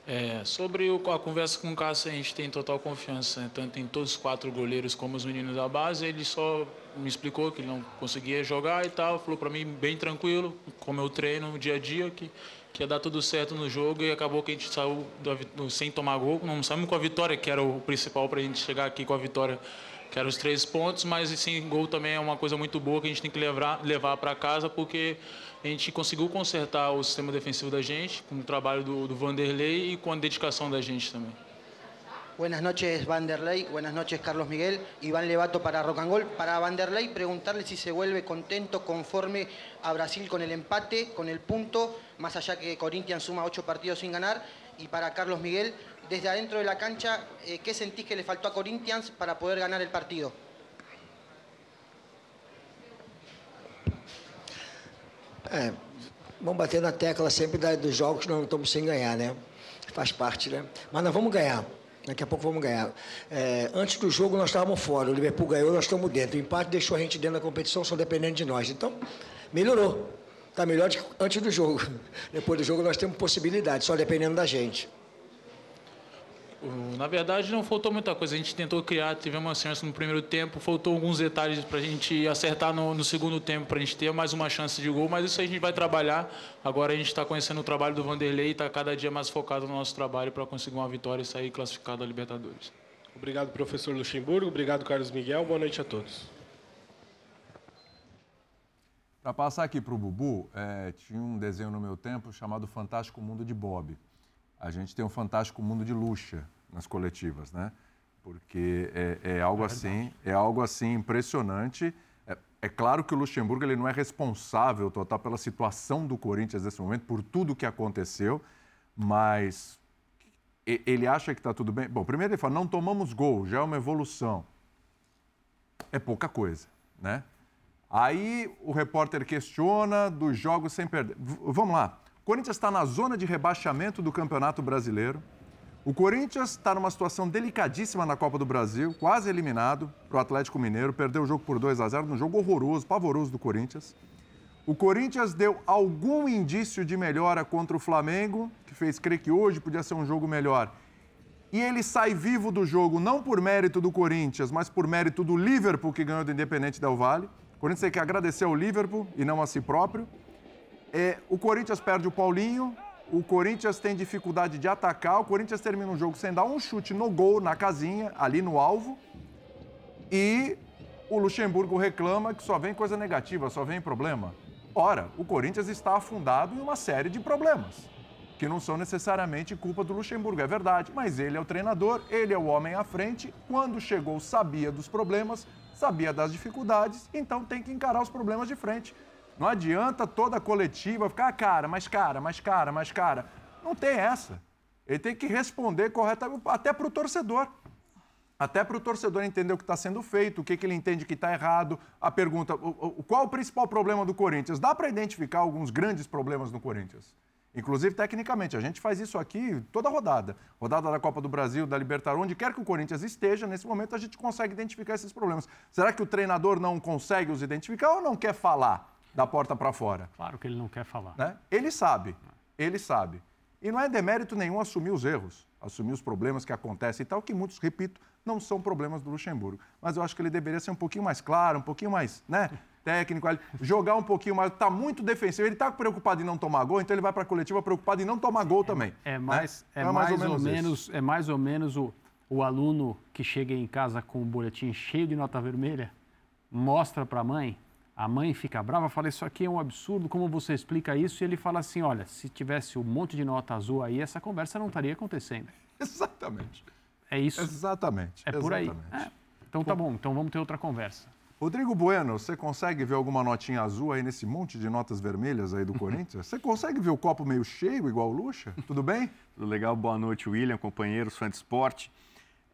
É, sobre o, a conversa com o Cássio, a gente tem total confiança, tanto em todos os quatro goleiros como os meninos da base. Ele só me explicou que ele não conseguia jogar e tal, falou para mim bem tranquilo, como eu treino no dia a dia, que que ia dar tudo certo no jogo e acabou que a gente saiu do, sem tomar gol. Não saímos com a vitória, que era o principal para a gente chegar aqui com a vitória, que eram os três pontos, mas sem gol também é uma coisa muito boa que a gente tem que levar, levar para casa, porque a gente conseguiu consertar o sistema defensivo da gente, com o trabalho do, do Vanderlei e com a dedicação da gente também. Buenas noches, Vanderlei. Buenas noches, Carlos Miguel. Iván Levato para Rocangol. Para Vanderlei, preguntarle si se vuelve contento, conforme a Brasil con el empate, con el punto, más allá que Corinthians suma ocho partidos sin ganar. Y para Carlos Miguel, desde adentro de la cancha, eh, ¿qué sentís que le faltó a Corinthians para poder ganar el partido? É, vamos bater na tecla sempre dos jogos nós não estamos sem ganhar, né? Faz parte, né? Mas nós vamos ganhar. Daqui a pouco vamos ganhar. É, antes do jogo nós estávamos fora, o Liverpool ganhou, nós estamos dentro. O empate deixou a gente dentro da competição, só dependendo de nós. Então, melhorou. Está melhor do que antes do jogo. Depois do jogo nós temos possibilidade, só dependendo da gente. Na verdade, não faltou muita coisa. A gente tentou criar, tivemos uma chance no primeiro tempo, faltou alguns detalhes para a gente acertar no, no segundo tempo, para a gente ter mais uma chance de gol, mas isso a gente vai trabalhar. Agora a gente está conhecendo o trabalho do Vanderlei e está cada dia mais focado no nosso trabalho para conseguir uma vitória e sair classificado a Libertadores. Obrigado, professor Luxemburgo. Obrigado, Carlos Miguel. Boa noite a todos. Para passar aqui para o Bubu, é, tinha um desenho no meu tempo chamado Fantástico Mundo de Bob. A gente tem um Fantástico Mundo de Luxa nas coletivas, né? Porque é, é algo é assim, é algo assim impressionante. É, É claro que o Luxemburgo ele não é responsável total pela situação do Corinthians nesse momento, por tudo que aconteceu, mas ele acha que está tudo bem. Bom, primeiro ele fala, não tomamos gol, já é uma evolução. É pouca coisa, né? Aí o repórter questiona dos jogos sem perder. V vamos lá. Corinthians está na zona de rebaixamento do Campeonato Brasileiro. O Corinthians está numa situação delicadíssima na Copa do Brasil, quase eliminado para o Atlético Mineiro, perdeu o jogo por 2 a 0 num jogo horroroso, pavoroso do Corinthians. O Corinthians deu algum indício de melhora contra o Flamengo, que fez crer que hoje podia ser um jogo melhor. E ele sai vivo do jogo não por mérito do Corinthians, mas por mérito do Liverpool, que ganhou do Independente Del Valle. O Corinthians tem que agradecer ao Liverpool e não a si próprio. É, o Corinthians perde o Paulinho, o Corinthians tem dificuldade de atacar, o Corinthians termina um jogo sem dar um chute no gol, na casinha, ali no alvo. E o Luxemburgo reclama que só vem coisa negativa, só vem problema. Ora, o Corinthians está afundado em uma série de problemas, que não são necessariamente culpa do Luxemburgo, é verdade, mas ele é o treinador, ele é o homem à frente. Quando chegou, sabia dos problemas, sabia das dificuldades, então tem que encarar os problemas de frente. Não adianta toda a coletiva ficar, ah, cara, mais cara, mais cara, mais cara. Não tem essa. Ele tem que responder corretamente, até para o torcedor até para o torcedor entender o que está sendo feito, o que, que ele entende que está errado. A pergunta: o, o, qual o principal problema do Corinthians? Dá para identificar alguns grandes problemas no Corinthians. Inclusive, tecnicamente, a gente faz isso aqui toda rodada. Rodada da Copa do Brasil, da Libertadores, onde quer que o Corinthians esteja, nesse momento a gente consegue identificar esses problemas. Será que o treinador não consegue os identificar ou não quer falar da porta para fora? Claro que ele não quer falar. Né? Ele sabe, ele sabe. E não é demérito nenhum assumir os erros, assumir os problemas que acontecem e tal, que muitos, repito, não são problemas do Luxemburgo. Mas eu acho que ele deveria ser um pouquinho mais claro, um pouquinho mais né, técnico, jogar um pouquinho mais. Está muito defensivo. Ele está preocupado em não tomar gol, então ele vai para a coletiva preocupado em não tomar gol é, também. É mais, né? é, é mais, mais, ou, ou menos, é mais ou menos o, o aluno que chega em casa com um boletim cheio de nota vermelha, mostra para a mãe, a mãe fica brava, fala: Isso aqui é um absurdo, como você explica isso? E ele fala assim: Olha, se tivesse um monte de nota azul aí, essa conversa não estaria acontecendo. Exatamente. É isso. Exatamente. É por exatamente. aí. É. Então tá bom, então vamos ter outra conversa. Rodrigo Bueno, você consegue ver alguma notinha azul aí nesse monte de notas vermelhas aí do Corinthians? Você consegue ver o copo meio cheio, igual o Luxa? Tudo bem? Tudo legal, boa noite, William, companheiros, fã de esporte.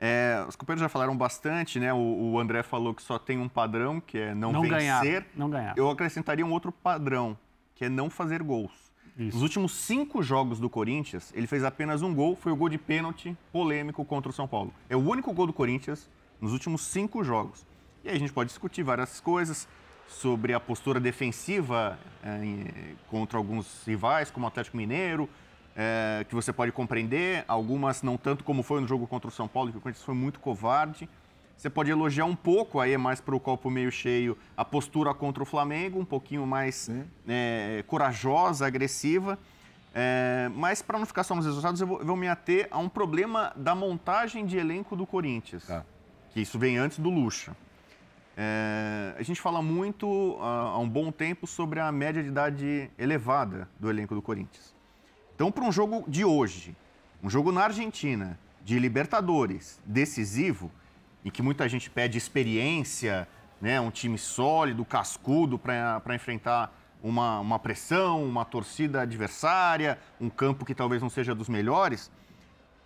É, os companheiros já falaram bastante, né? O, o, André falou que só tem um padrão, que é não, não vencer. Ganhar, não ganhar. Eu acrescentaria um outro padrão, que é não fazer gols. Isso. Nos últimos cinco jogos do Corinthians, ele fez apenas um gol, foi o gol de pênalti polêmico contra o São Paulo. É o único gol do Corinthians nos últimos cinco jogos. E aí a gente pode discutir várias coisas sobre a postura defensiva é, contra alguns rivais, como o Atlético Mineiro, é, que você pode compreender, algumas não tanto como foi no jogo contra o São Paulo, que o Corinthians foi muito covarde. Você pode elogiar um pouco, aí é mais para o copo meio cheio, a postura contra o Flamengo, um pouquinho mais é, corajosa, agressiva. É, mas para não ficar só nos resultados, eu vou, eu vou, me ater a um problema da montagem de elenco do Corinthians. Tá. Que isso vem antes do Lucha. É, a gente fala muito há um bom tempo sobre a média de idade elevada do elenco do Corinthians. Então, para um jogo de hoje, um jogo na Argentina, de Libertadores, decisivo, em que muita gente pede experiência, né, um time sólido, cascudo para enfrentar uma, uma pressão, uma torcida adversária, um campo que talvez não seja dos melhores.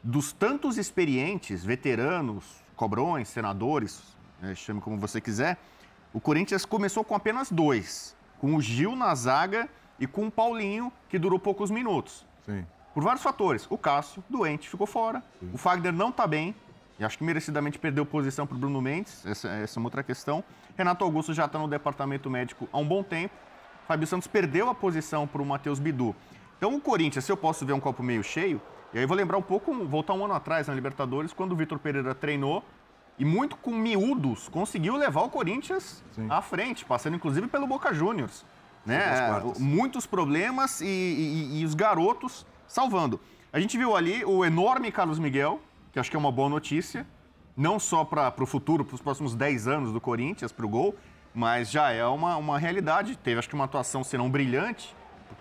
Dos tantos experientes, veteranos, cobrões, senadores, né, chame como você quiser, o Corinthians começou com apenas dois, com o Gil na zaga e com o Paulinho, que durou poucos minutos. Sim. Por vários fatores. O Cássio, doente, ficou fora. Sim. O Fagner não está bem, e acho que merecidamente perdeu posição para o Bruno Mendes, essa, essa é uma outra questão. Renato Augusto já está no departamento médico há um bom tempo. Fábio Santos perdeu a posição para o Matheus Bidu. Então o Corinthians, se eu posso ver um copo meio cheio, e aí vou lembrar um pouco, voltar um ano atrás na Libertadores, quando o Vitor Pereira treinou e muito com miúdos conseguiu levar o Corinthians Sim. à frente, passando inclusive pelo Boca Juniors. Né? Muitos problemas e, e, e os garotos salvando. A gente viu ali o enorme Carlos Miguel, que acho que é uma boa notícia, não só para o futuro, para os próximos 10 anos do Corinthians, para o gol, mas já é uma, uma realidade. Teve, acho que, uma atuação, se não brilhante,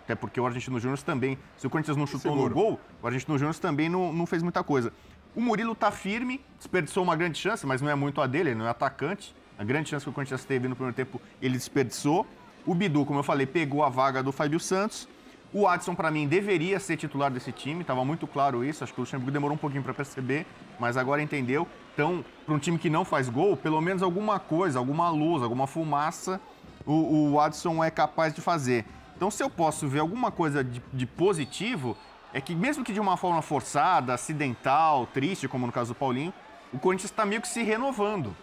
até porque o Argentino Júnior também, se o Corinthians não chutou Seguro. no gol, o Argentino Júnior também não, não fez muita coisa. O Murilo está firme, desperdiçou uma grande chance, mas não é muito a dele, ele não é atacante. A grande chance que o Corinthians teve no primeiro tempo, ele desperdiçou. O Bidu, como eu falei, pegou a vaga do Fábio Santos. O Adson, para mim, deveria ser titular desse time, estava muito claro isso. Acho que o Luxemburgo demorou um pouquinho para perceber, mas agora entendeu. Então, para um time que não faz gol, pelo menos alguma coisa, alguma luz, alguma fumaça, o, o Adson é capaz de fazer. Então, se eu posso ver alguma coisa de, de positivo, é que mesmo que de uma forma forçada, acidental, triste, como no caso do Paulinho, o Corinthians está meio que se renovando.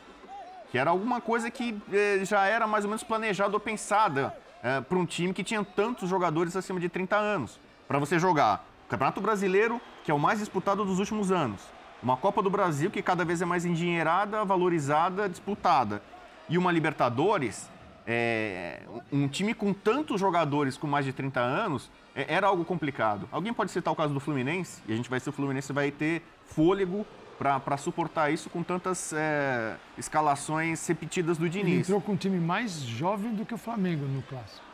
Que era alguma coisa que eh, já era mais ou menos planejada ou pensada eh, para um time que tinha tantos jogadores acima de 30 anos. Para você jogar o Campeonato Brasileiro, que é o mais disputado dos últimos anos. Uma Copa do Brasil que cada vez é mais endinheirada, valorizada, disputada. E uma Libertadores, é, um time com tantos jogadores com mais de 30 anos, era algo complicado. Alguém pode citar o caso do Fluminense? E a gente vai ser o Fluminense vai ter fôlego para suportar isso com tantas é, escalações repetidas do Diniz. Ele entrou com um time mais jovem do que o Flamengo no clássico,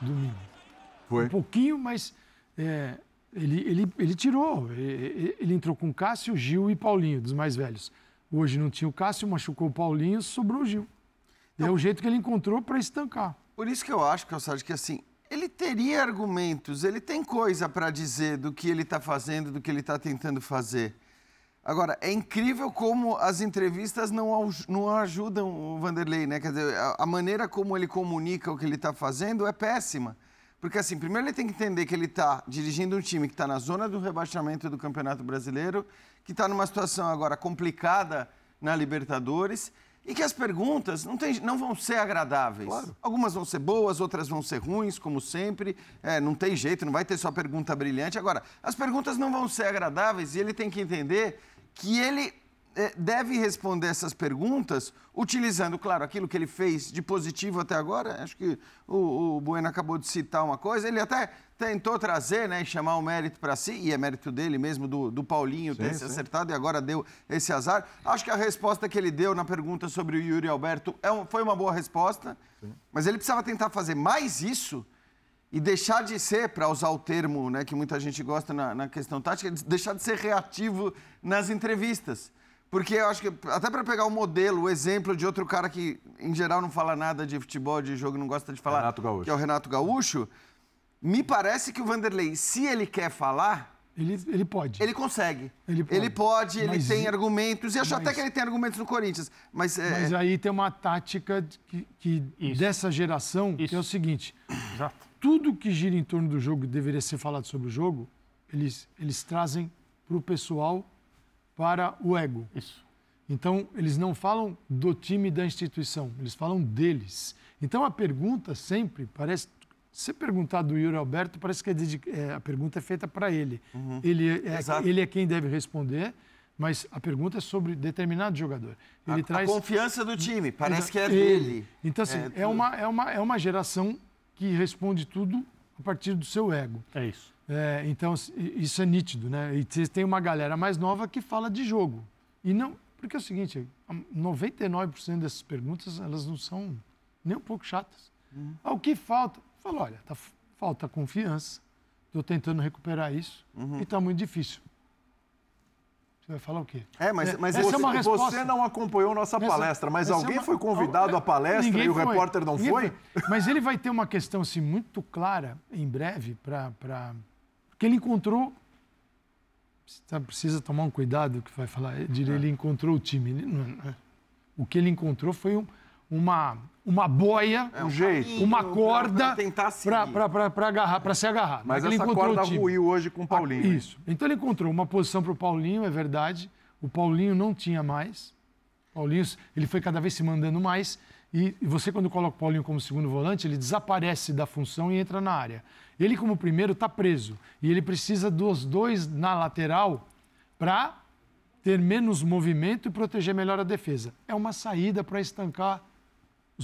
domingo. Foi. Um pouquinho, mas é, ele, ele, ele tirou. Ele, ele entrou com Cássio, Gil e Paulinho, dos mais velhos. Hoje não tinha o Cássio, machucou o Paulinho, sobrou o Gil. E é o jeito que ele encontrou para estancar. Por isso que eu acho, Calçado, que assim, ele teria argumentos, ele tem coisa para dizer do que ele está fazendo, do que ele está tentando fazer. Agora, é incrível como as entrevistas não, não ajudam o Vanderlei, né? Quer dizer, a, maneira como ele comunica o que ele está fazendo é péssima. Porque, assim, primeiro ele tem que entender que ele está dirigindo um time que está na zona do rebaixamento do Campeonato Brasileiro, que está numa situação agora complicada na Libertadores e que as perguntas não, tem, não vão ser agradáveis. Claro. Algumas vão ser boas, outras vão ser ruins, como sempre. É, não tem jeito, não vai ter só pergunta brilhante. Agora, as perguntas não vão ser agradáveis e ele tem que entender que ele é, deve responder essas perguntas utilizando, claro, aquilo que ele fez de positivo até agora. Acho que o, o Bueno acabou de citar uma coisa. Ele até tentou trazer né, e chamar o mérito para si, e é mérito dele mesmo, do, do Paulinho ter Sim, se sim. acertado e agora deu esse azar. Acho que a resposta que ele deu na pergunta sobre o Yuri Alberto é um- foi uma boa resposta, mas ele precisava tentar fazer mais isso e deixar de ser, para usar o termo né, que muita gente gosta na, na questão tática, deixar de ser reativo nas entrevistas. Porque eu acho que, até para pegar o modelo, o exemplo de outro cara que, em geral, não fala nada de futebol, de jogo, não gosta de falar, Renato Gaúcho. que é o Renato Gaúcho, me parece que o Vanderlei, se ele quer falar, Ele, ele pode. ele consegue. Ele pode. Ele pode, ele Mas tem argumentos, e acho até mas- que ele tem argumentos no Corinthians. Mas, é, Mas aí tem uma tática que, que dessa geração, que é o seguinte: tudo que gira em torno do jogo deveria ser falado sobre o jogo, eles, eles trazem para o pessoal, para o ego. Isso. Então, eles não falam do time da instituição, eles falam deles. Então, a pergunta sempre parece. Se perguntar do Yuri Alberto, parece que é é, a pergunta é feita para ele. Ele, é, Exato. ele é quem deve responder, mas a pergunta é sobre determinado jogador. Ele a, traz a confiança do time, parece Exa- que é ele. dele. Então, assim, é, uma, é, uma, é uma geração que responde tudo a partir do seu ego. É isso. É, então, isso é nítido, né? E você tem uma galera mais nova que fala de jogo. E não. Porque é o seguinte: a 99% dessas perguntas, elas não são nem um pouco chatas. Uhum. Ah, o que falta? Fala, olha, tá, falta confiança. Estou tentando recuperar isso Uhum. e está muito difícil. Vai falar o quê? É, mas, mas essa você, é você não acompanhou nossa Essa- palestra, mas é alguém uma- foi convidado à palestra Ninguém e o foi. repórter não Ninguém foi? Mas ele vai ter uma questão assim, muito clara em breve, para. Porque ele encontrou. Precisa- Precisa tomar um cuidado que vai falar. Eu diria, ele encontrou o time. É. o que ele encontrou foi um- uma, uma boia, um jeito. uma corda para agarrar, para se agarrar. Mas é ele essa encontrou o corda time. ruiu hoje com o Paulinho. Isso. Então ele encontrou uma posição para o Paulinho, é verdade. O Paulinho não tinha mais. Paulinho, ele foi cada vez se mandando mais. E você, quando coloca o Paulinho como segundo volante, ele desaparece da função e entra na área. Ele, como primeiro, está preso. E ele precisa dos dois na lateral para ter menos movimento e proteger melhor a defesa. É uma saída para estancar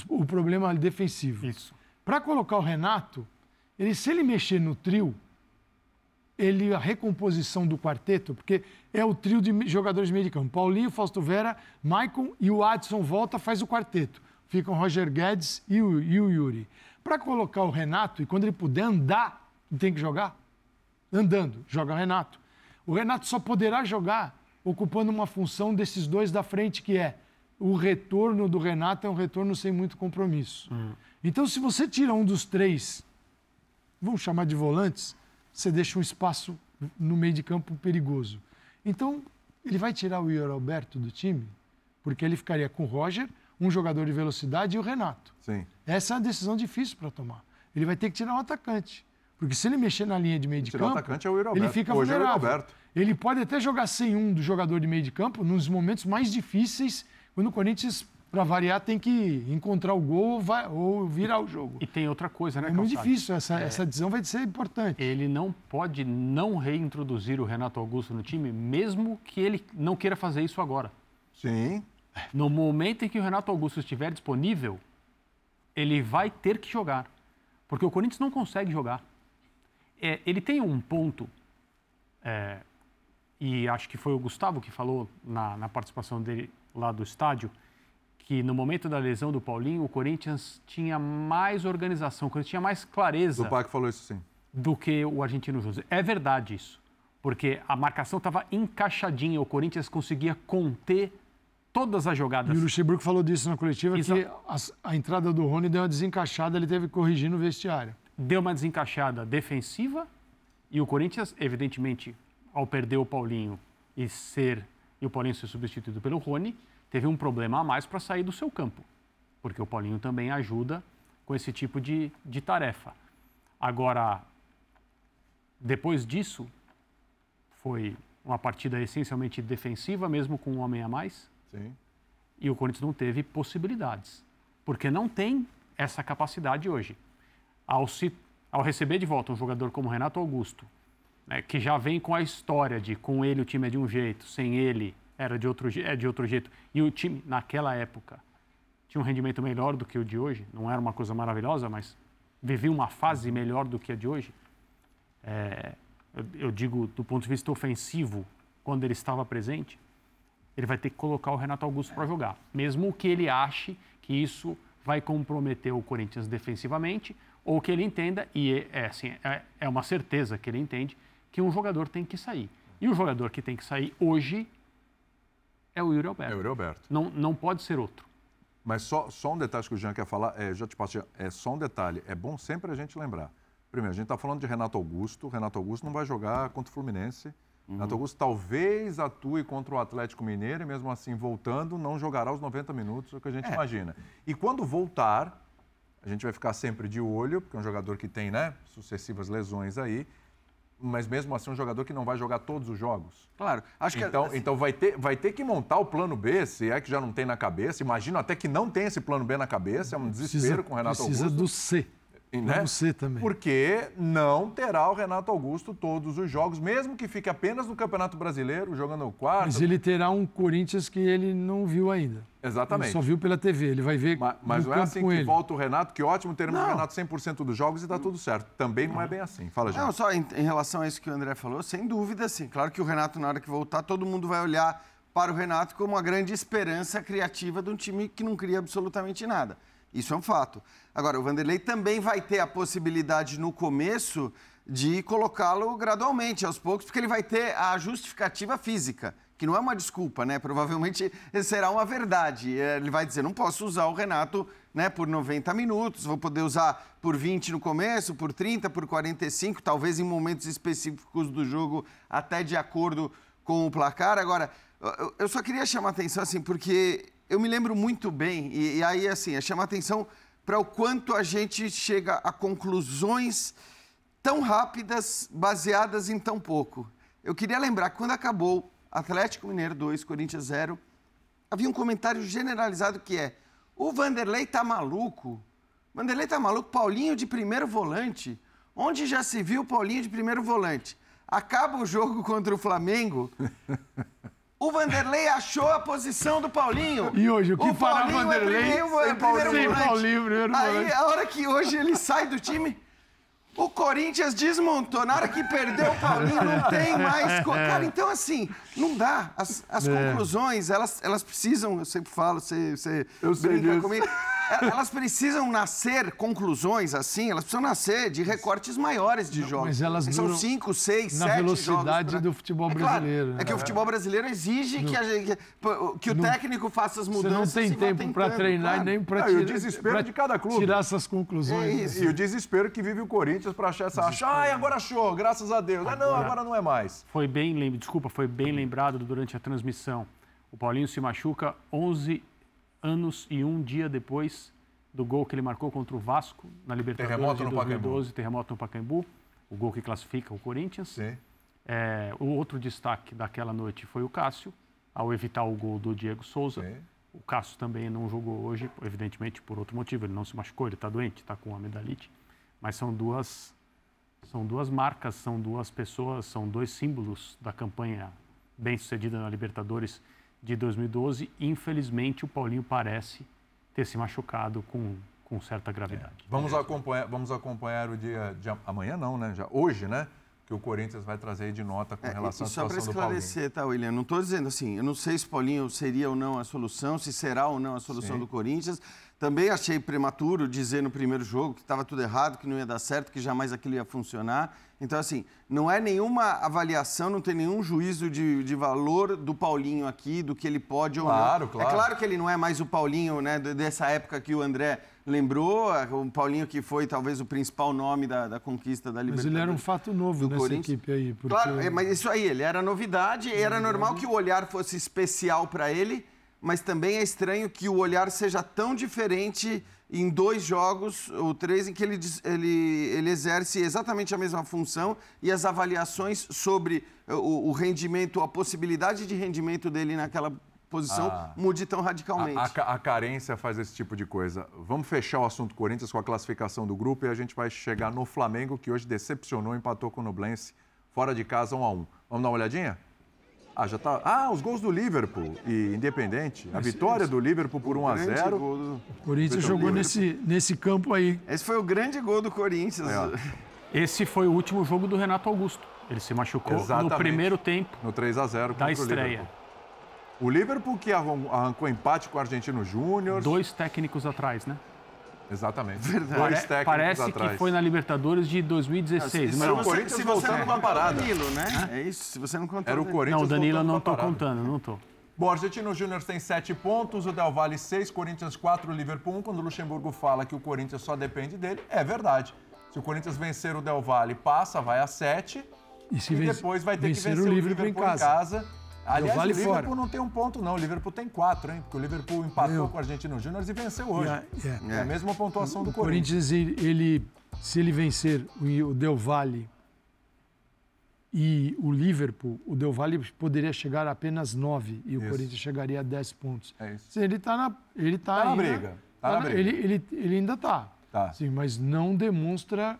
o problema defensivo. Isso. Para colocar o Renato, ele, se ele mexer no trio, ele a recomposição do quarteto, porque é o trio de jogadores de meio de campo. Paulinho, Fausto Vera, Maicon e o Adson volta, faz o quarteto. Ficam Roger Guedes e o, e o Yuri. Para colocar o Renato, e quando ele puder andar, tem que jogar andando, joga o Renato. O Renato só poderá jogar ocupando uma função desses dois da frente, que é o retorno do Renato é um retorno sem muito compromisso. Então, se você tira um dos três, vamos chamar de volantes, você deixa um espaço no meio de campo perigoso. Então, ele vai tirar o Yuri Alberto do time, porque ele ficaria com o Roger, um jogador de velocidade e o Renato. Sim. Essa é uma decisão difícil para tomar. Ele vai ter que tirar um atacante. Porque se ele mexer na linha de meio de Tirar o campo, atacante é o Yuri ele fica Hoje é o vulnerável. Alberto. Ele pode até jogar sem um do jogador de meio de campo nos momentos mais difíceis, quando o Corinthians, para variar, tem que encontrar o gol ou, vai- ou virar o jogo. E tem outra coisa, né, É muito Calçade? difícil, essa, É. essa decisão vai ser importante. Ele não pode não reintroduzir o Renato Augusto no time, mesmo que ele não queira fazer isso agora. Sim. No momento em que o Renato Augusto estiver disponível, ele vai ter que jogar. Porque o Corinthians não consegue jogar. É, ele tem um ponto, é, e acho que foi o Gustavo que falou na, na participação dele lá do estádio, que no momento da lesão do Paulinho, o Corinthians tinha mais organização, o Corinthians tinha mais clareza O Pac falou isso sim. do que o argentino José. É verdade isso, porque a marcação estava encaixadinha, o Corinthians conseguia conter todas as jogadas. E o Luxemburgo falou disso na coletiva, que Exa- as- a, entrada do Rony deu uma desencaixada, ele teve que corrigir no vestiário. Deu uma desencaixada defensiva e o Corinthians, evidentemente, ao perder o Paulinho e ser e o Paulinho ser substituído pelo Rony, teve um problema a mais para sair do seu campo, porque o Paulinho também ajuda com esse tipo de, de tarefa. Agora, depois disso, foi uma partida essencialmente defensiva, mesmo com um homem a mais. Sim. E o Corinthians não teve possibilidades, porque não tem essa capacidade hoje. Ao, se, ao receber de volta um jogador como Renato Augusto, né, que já vem com a história de com ele o time é de um jeito, sem ele era de outro, é de outro jeito, e o time, naquela época, tinha um rendimento melhor do que o de hoje, não era uma coisa maravilhosa, mas vivia uma fase melhor do que a de hoje. É, eu, eu digo do ponto de vista ofensivo, quando ele estava presente, ele vai ter que colocar o Renato Augusto para jogar, mesmo que ele ache que isso vai comprometer o Corinthians defensivamente, ou que ele entenda, e é, é assim, é, é uma certeza que ele entende, que um jogador tem que sair. E o jogador que tem que sair hoje é o Yuri Alberto. É o Yuri Alberto. Não, não pode ser outro. Mas só, só um detalhe que o Jean quer falar, é, já te passo, é só um detalhe, é bom sempre a gente lembrar. Primeiro, a gente está falando de Renato Augusto, o Renato Augusto não vai jogar contra o Fluminense. Renato Augusto talvez atue contra o Atlético Mineiro e mesmo assim, voltando, não jogará os 90 minutos, é o que a gente imagina. E quando voltar, a gente vai ficar sempre de olho, porque é um jogador que tem né, sucessivas lesões aí, mas mesmo assim um jogador que não vai jogar todos os jogos. Claro, acho que então, assim- então vai ter, vai ter que montar o plano B, se é que já não tem na cabeça. Imagino até que não tem esse plano B na cabeça, é um desespero com o Renato precisa Augusto. do C. E, C também. Porque não terá o Renato Augusto todos os jogos, mesmo que fique apenas no Campeonato Brasileiro, jogando o quarto. Mas ele terá um Corinthians que ele não viu ainda. Exatamente. Ele só viu pela TV, ele vai ver Mas no não é assim com que ele. volta o Renato, que ótimo, teremos o. Renato 100% dos jogos e tá tudo certo. Também não é bem assim. Fala, gente. Não, só em, em relação a isso que o André falou, sem dúvida, sim. Claro que o Renato, na hora que voltar, todo mundo vai olhar para o Renato como uma grande esperança criativa de um time que não cria absolutamente nada. Isso é um fato. Agora, o Vanderlei também vai ter a possibilidade no começo de colocá-lo gradualmente, aos poucos, porque ele vai ter a justificativa física, que não é uma desculpa, né? Provavelmente será uma verdade. É, Ele vai dizer, não posso usar o Renato né, por 90 minutos, vou poder usar por 20 no começo, por 30, por 45, talvez em momentos específicos do jogo, até de acordo com o placar. Agora, eu- só queria chamar atenção, assim, porque eu me lembro muito bem, e, e aí, assim, é chamar atenção para o quanto a gente chega a conclusões tão rápidas, baseadas em tão pouco. Eu queria lembrar que quando acabou Atlético Mineiro 2, Corinthians 0, havia um comentário generalizado que é: o Vanderlei tá maluco. Vanderlei tá maluco, Paulinho de primeiro volante. Onde já se viu Paulinho de primeiro volante? Acaba o jogo contra o Flamengo. O Vanderlei achou a posição do Paulinho. E hoje, o que fará Paulinho Vanderlei é primeiro, é sem primeiro Paulinho? volante. Paulinho, primeiro Aí, volante. a hora que hoje ele sai do time, o Corinthians desmontou. Na hora que perdeu o Paulinho, não tem mais. Cara, então assim, não dá. As, as É. conclusões, elas, elas precisam, eu sempre falo, você, você Eu brinca comigo. É, elas precisam nascer conclusões assim, elas precisam nascer de recortes maiores de jogos. Mas elas São cinco, seis, na sete velocidade jogos pra- do futebol É claro, brasileiro, né? É que o futebol brasileiro exige que, a gente- que- que o No- técnico faça as Você mudanças. não tem tempo para treinar claro. e nem para Não, e o desespero de cada clube. tirar essas conclusões. É isso. E o desespero que vive o Corinthians para achar essa. Ai, agora achou, graças a Deus. Ah, não, agora não é mais. Foi bem, desculpa, foi bem lembrado durante a transmissão. O Paulinho se machuca 11 anos e um dia depois do gol que ele marcou contra o Vasco na Libertadores Terremoto de no Pacaembu. 2012, terremoto no Pacaembu, o gol que classifica o Corinthians. É, o outro destaque daquela noite foi o Cássio, ao evitar o gol do Diego Souza. O Cássio também não jogou hoje, evidentemente por outro motivo, ele não se machucou, ele está doente, está com amidalite. Mas são duas são duas marcas, são duas pessoas, são dois símbolos da campanha bem-sucedida na Libertadores de 2012. Infelizmente, o Paulinho parece ter se machucado com, com certa gravidade. Vamos acompanhar, vamos acompanhar o dia de amanhã, não, né? Já hoje, né? Que o Corinthians vai trazer aí de nota com relação à É, só para situação do Paulinho. esclarecer, tá, William? Não estou dizendo assim, eu não sei se Paulinho seria ou não a solução, se será ou não a solução Sim. do Corinthians. Também achei prematuro dizer no primeiro jogo que estava tudo errado, que não ia dar certo, que jamais aquilo ia funcionar. Então, assim, não é nenhuma avaliação, não tem nenhum juízo de, de valor do Paulinho aqui, do que ele pode ou Claro, não. claro. É claro que ele não é mais o Paulinho né, de- dessa época que o André lembrou, o Paulinho que foi talvez o principal nome da, da conquista da Mas Libertadores. ele era um fato novo do nessa Corinthians. equipe aí. Porque... Claro, é, mas isso aí, ele era novidade, e era normal que o olhar fosse especial para ele, mas também é estranho que o olhar seja tão diferente em dois jogos ou três em que ele, ele, ele exerce exatamente a mesma função e as avaliações sobre o, o rendimento, a possibilidade de rendimento dele naquela posição Ah. mude tão radicalmente. A, a a carência faz esse tipo de coisa. Vamos fechar o assunto Corinthians com a classificação do grupo e a gente vai chegar no Flamengo, que hoje decepcionou, empatou com o Nublense, fora de casa 1 a 1 Vamos dar uma olhadinha? Ah, já tá. Ah, os gols do Liverpool e Independente. A Esse- vitória esse- do Liverpool por 1 a grande 0 gol do- O Corinthians jogou nesse, nesse campo aí. Esse foi o grande gol do Corinthians. Esse foi o último jogo do Renato Augusto. Ele se machucou Exatamente. no primeiro tempo no 3 a 0 da o estreia. Liverpool. O Liverpool que arran- arrancou empate com o Argentino Júnior. Dois técnicos atrás, né? Exatamente. Pare- Dois técnicos Parece atrás. que foi na Libertadores de 2016. Se mas você- Corinthians se você voltando não com a contar o parada. Danilo, né? É isso, se você não contar Era o Danilo. Corinthians Não, Danilo eu não parada. contando, não tô. Bom, o Argentino Júnior tem sete pontos, o Del Valle seis, Corinthians quatro, Liverpool um. Quando o Luxemburgo fala que o Corinthians só depende dele, é verdade. Se o Corinthians vencer o Del Valle, passa, vai a sete. E E, depois vai ter que vencer o o Liverpool Liverpool, em em casa. Aliás, Valle o Liverpool fora. não tem um ponto, não. O Liverpool tem quatro, hein? Porque o Liverpool empatou Meu. com o Argentino Júnior e venceu hoje. E a- É, a mesma pontuação do O Corinthians. Corinthians, ele, se ele vencer o o Del Valle e o Liverpool, o Del Valle poderia chegar a apenas nove e o Isso. Corinthians chegaria a 10 pontos. É isso. Ele está na, ele tá Tá na ainda- briga, tá na briga. Ele, ele, ele ainda está. Tá. Sim, mas não demonstra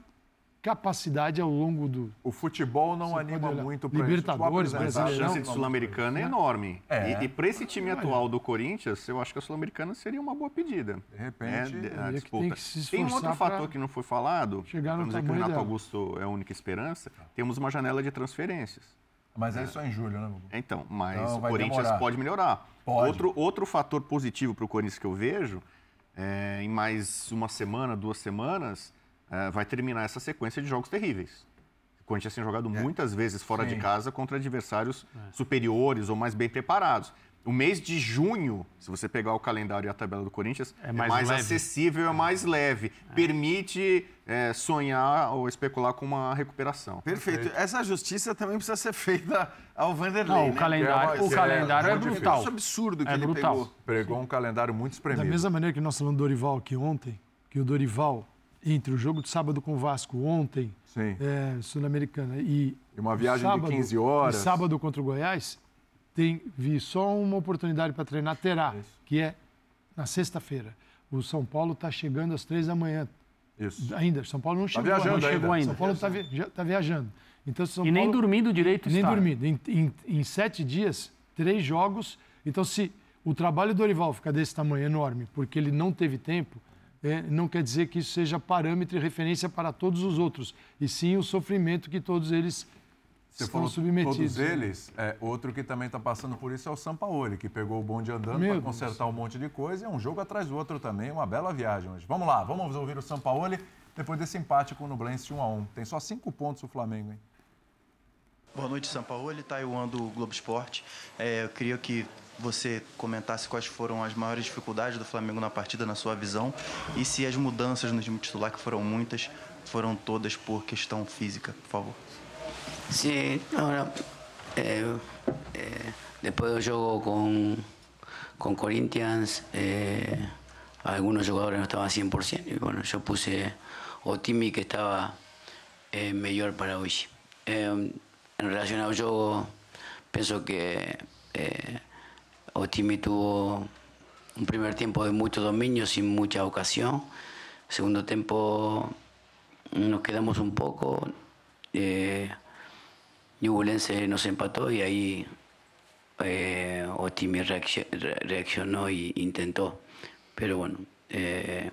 capacidade ao longo do. O futebol não Você anima muito para Libertadores, Mas a Brasileirão. chance de Sul-Americana é enorme. É. E, e para esse time atual do Corinthians, eu acho que a Sul-Americana seria uma boa pedida. De repente, É, a disputa. tem que se Tem um outro fator que não foi falado. chegar no vamos dizer que o Renato dela. Augusto é a única esperança. Temos uma janela de transferências. Mas é só em julho, né? Então, mas Então, o Corinthians demorar. pode melhorar. Pode. Outro, outro fator positivo para o Corinthians que eu vejo, é, em mais uma semana, duas semanas, é, vai terminar essa sequência de jogos terríveis. O Corinthians tem jogado muitas vezes fora Sim. de casa contra adversários superiores ou mais bem preparados. O mês de junho, se você pegar o calendário e a tabela do Corinthians, é mais mais, leve. acessível, é mais leve. Permite é, sonhar ou especular com uma recuperação. Perfeito. Essa justiça também precisa ser feita ao Vanderlei, Não, o né? calendário, é- o é calendário é, brutal. Isso é absurdo que É ele brutal. pegou. Pregou um calendário muito Da espremido. mesma maneira que nós falamos do Dorival aqui ontem, que o Dorival, entre o jogo de sábado com o Vasco ontem, é, Sul-Americana, e. E uma viagem de 15 horas. E sábado contra o Goiás, tem vi só uma oportunidade para treinar, terá, que é na sexta-feira. O São Paulo está chegando às três da manhã. Isso. Ainda, São Paulo não chegou, viajando não chegou ainda. São Paulo está tá viajando. Então, São E nem Paulo- dormindo direito nem está. dormindo. Em, em- em sete dias, três jogos. Então, se o trabalho do Dorival ficar desse tamanho enorme, porque ele não teve tempo, é, não quer dizer que isso seja parâmetro e referência para todos os outros, e sim o sofrimento que todos eles Você Estão falou submetidos, todos né? eles. É, outro que também está passando por isso é o Sampaoli, que pegou o bonde andando para Deus. consertar um monte de coisa. E é um jogo atrás do outro também, uma bela viagem hoje. Vamos lá, vamos ouvir o Sampaoli depois desse empate com o Nublense 1 a 1 Tem só cinco pontos o Flamengo, hein? Boa noite, São Paulo. Taiwan do Globo Esporte. É, eu queria que você comentasse quais foram as maiores dificuldades do Flamengo na partida, na sua visão, e se as mudanças no time titular, que foram muitas, foram todas por questão física, por favor. Sí, ahora, eh, eh, después del juego con, con Corinthians, eh, algunos jugadores no estaban 100%, y bueno, yo puse Otimi que estaba eh, mejor para hoy. Eh, en relación al juego, pienso que eh, Otimi tuvo un primer tiempo de mucho dominio sin mucha ocasión. Segundo tiempo nos quedamos un poco. eh, nos empató y ahí eh, Otimi reaccio- re- reaccionó e intentó. Pero bueno, eh,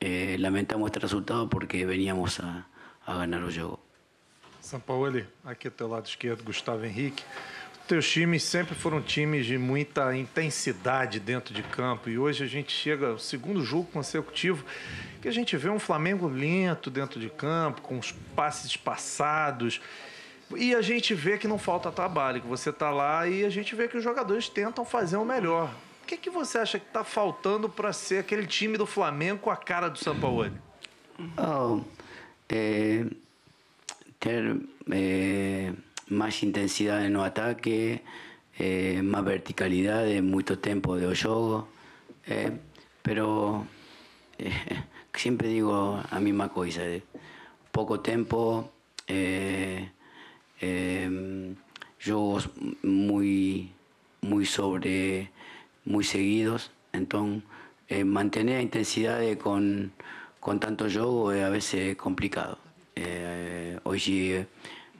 eh, lamentamos este resultado porque veníamos a, ganar el juego. Sampaoli, aqui ao teu lado esquerdo, Gustavo Henrique. Teus times sempre foram times de muita intensidade dentro de campo e hoje a gente chega ao segundo jogo consecutivo que a gente vê um Flamengo lento dentro de campo, com os passes passados. E a gente vê que não falta trabalho, que você está lá e a gente vê que os jogadores tentam fazer o melhor. O que, que você acha que está faltando para ser aquele time do Flamengo com a cara do Sampaoli? Oh, eh, tener eh, más intensidad en los ataques, eh, más verticalidad de mucho tiempo de juego. eh, pero eh, siempre digo la misma cosa, poco tiempo, eh, eh, juegos muy, muy sobre, muy seguidos. Entonces, eh, mantener intensidades con, con tanto juego es a veces complicado. Hoy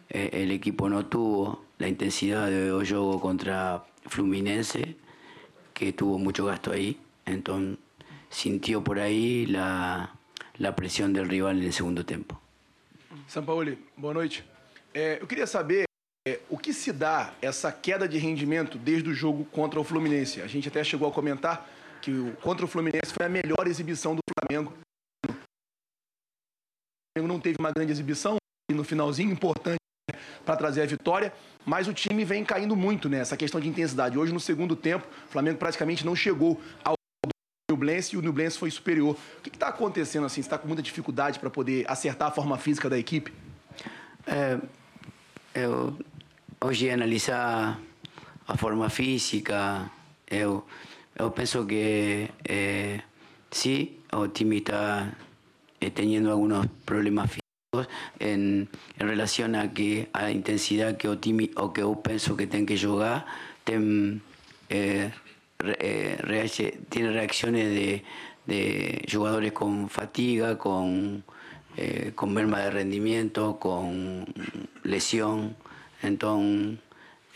el equipo no tuvo la intensidad de juego contra Fluminense, que tuvo mucho gasto ahí. Entonces, sintió por ahí la, la presión del rival el segundo tiempo. Sampaoli, boa noite. É, eu queria saber é, o que se dá essa queda de rendimento desde o jogo contra o Fluminense. A gente até chegou a comentar que o contra o Fluminense foi a melhor exibição do Flamengo. O Flamengo não teve uma grande exibição e no finalzinho importante para trazer a vitória, mas o time vem caindo muito nessa questão de intensidade. Hoje no segundo tempo, o Flamengo praticamente não chegou ao Nublense e o Nublense foi superior. O que está acontecendo assim? Você está com muita dificuldade para poder acertar a forma física da equipe? Eh, eu, hoje analisar a forma física, eu, eu penso que eh, sim, o time está eh, teniendo algunos problemas físicos en, en relación a que a intensidad que time o que eu penso que tem que jogar tem eh, eh, tiene reacciones de, de jugadores con fatiga, con, eh, con merma de rendimiento, con lesión. Entonces,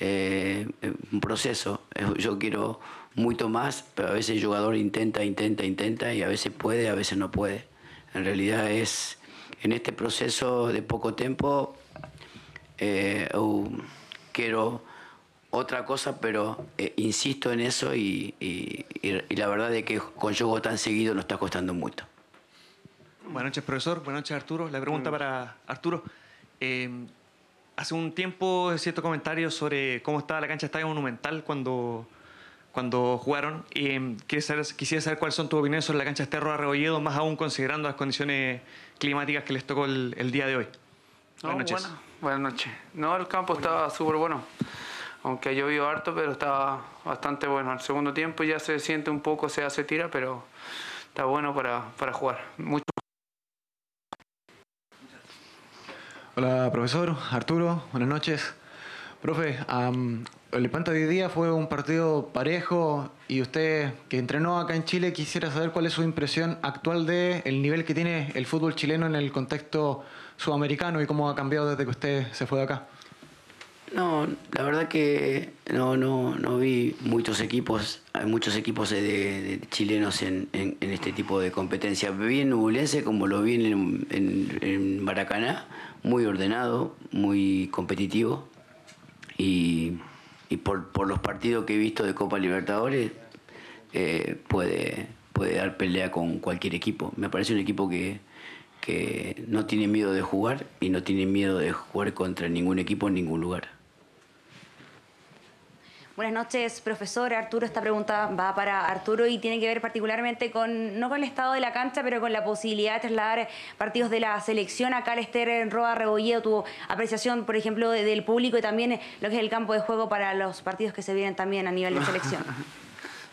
eh, un proceso. Yo quiero mucho más, pero a veces el jugador intenta, intenta, intenta y a veces puede, a veces no puede. En realidad es, en este proceso de poco tiempo, eh, quiero otra cosa, pero eh, insisto en eso y, y- y- y la verdad es que con juego tan seguido nos está costando mucho. Buenas noches, profesor. Buenas noches, Arturo. La pregunta para Arturo. Eh, hace un tiempo cierto comentario sobre cómo estaba la cancha de Estadio Monumental cuando, cuando jugaron. Eh, quisiera, saber, quisiera saber cuáles son tus opiniones sobre la cancha de Esterro Arrebolledo, más aún considerando las condiciones climáticas que les tocó el, el día de hoy. No, Buenas noches. buena- buenas noches. No, el campo estaba súper bueno. Aunque ha llovido harto, pero estaba bastante bueno. Al segundo tiempo ya se siente un poco, se hace tira, pero está bueno para, para jugar. Mucho Hola, profesor. Arturo, buenas noches. Profe, am, el Panta de hoy día fue un partido parejo y usted que entrenó acá en Chile quisiera saber cuál es su impresión actual de el nivel que tiene el fútbol chileno en el contexto sudamericano y cómo ha cambiado desde que usted se fue de acá. No, la verdad que no, no, no vi muchos equipos, hay muchos equipos de, chilenos en, en, este tipo de competencia. Vi en Nubulense como lo vi en, en, en Maracaná, muy ordenado, muy competitivo y, y por, por, los partidos que he visto de Copa Libertadores eh, puede, puede dar pelea con cualquier equipo. Me parece un equipo que, que no tiene miedo de jugar y no tiene miedo de jugar contra ningún equipo en ningún lugar. Buenas noches, profesor. Arturo, esta pregunta va para Arturo y tiene que ver particularmente con, no con el estado de la cancha, pero con la posibilidad de trasladar partidos de la selección. Acá Lester Roa Rebolledo tuvo apreciación, por ejemplo, del público y también lo que es el campo de juego para los partidos que se vienen también a nivel de selección.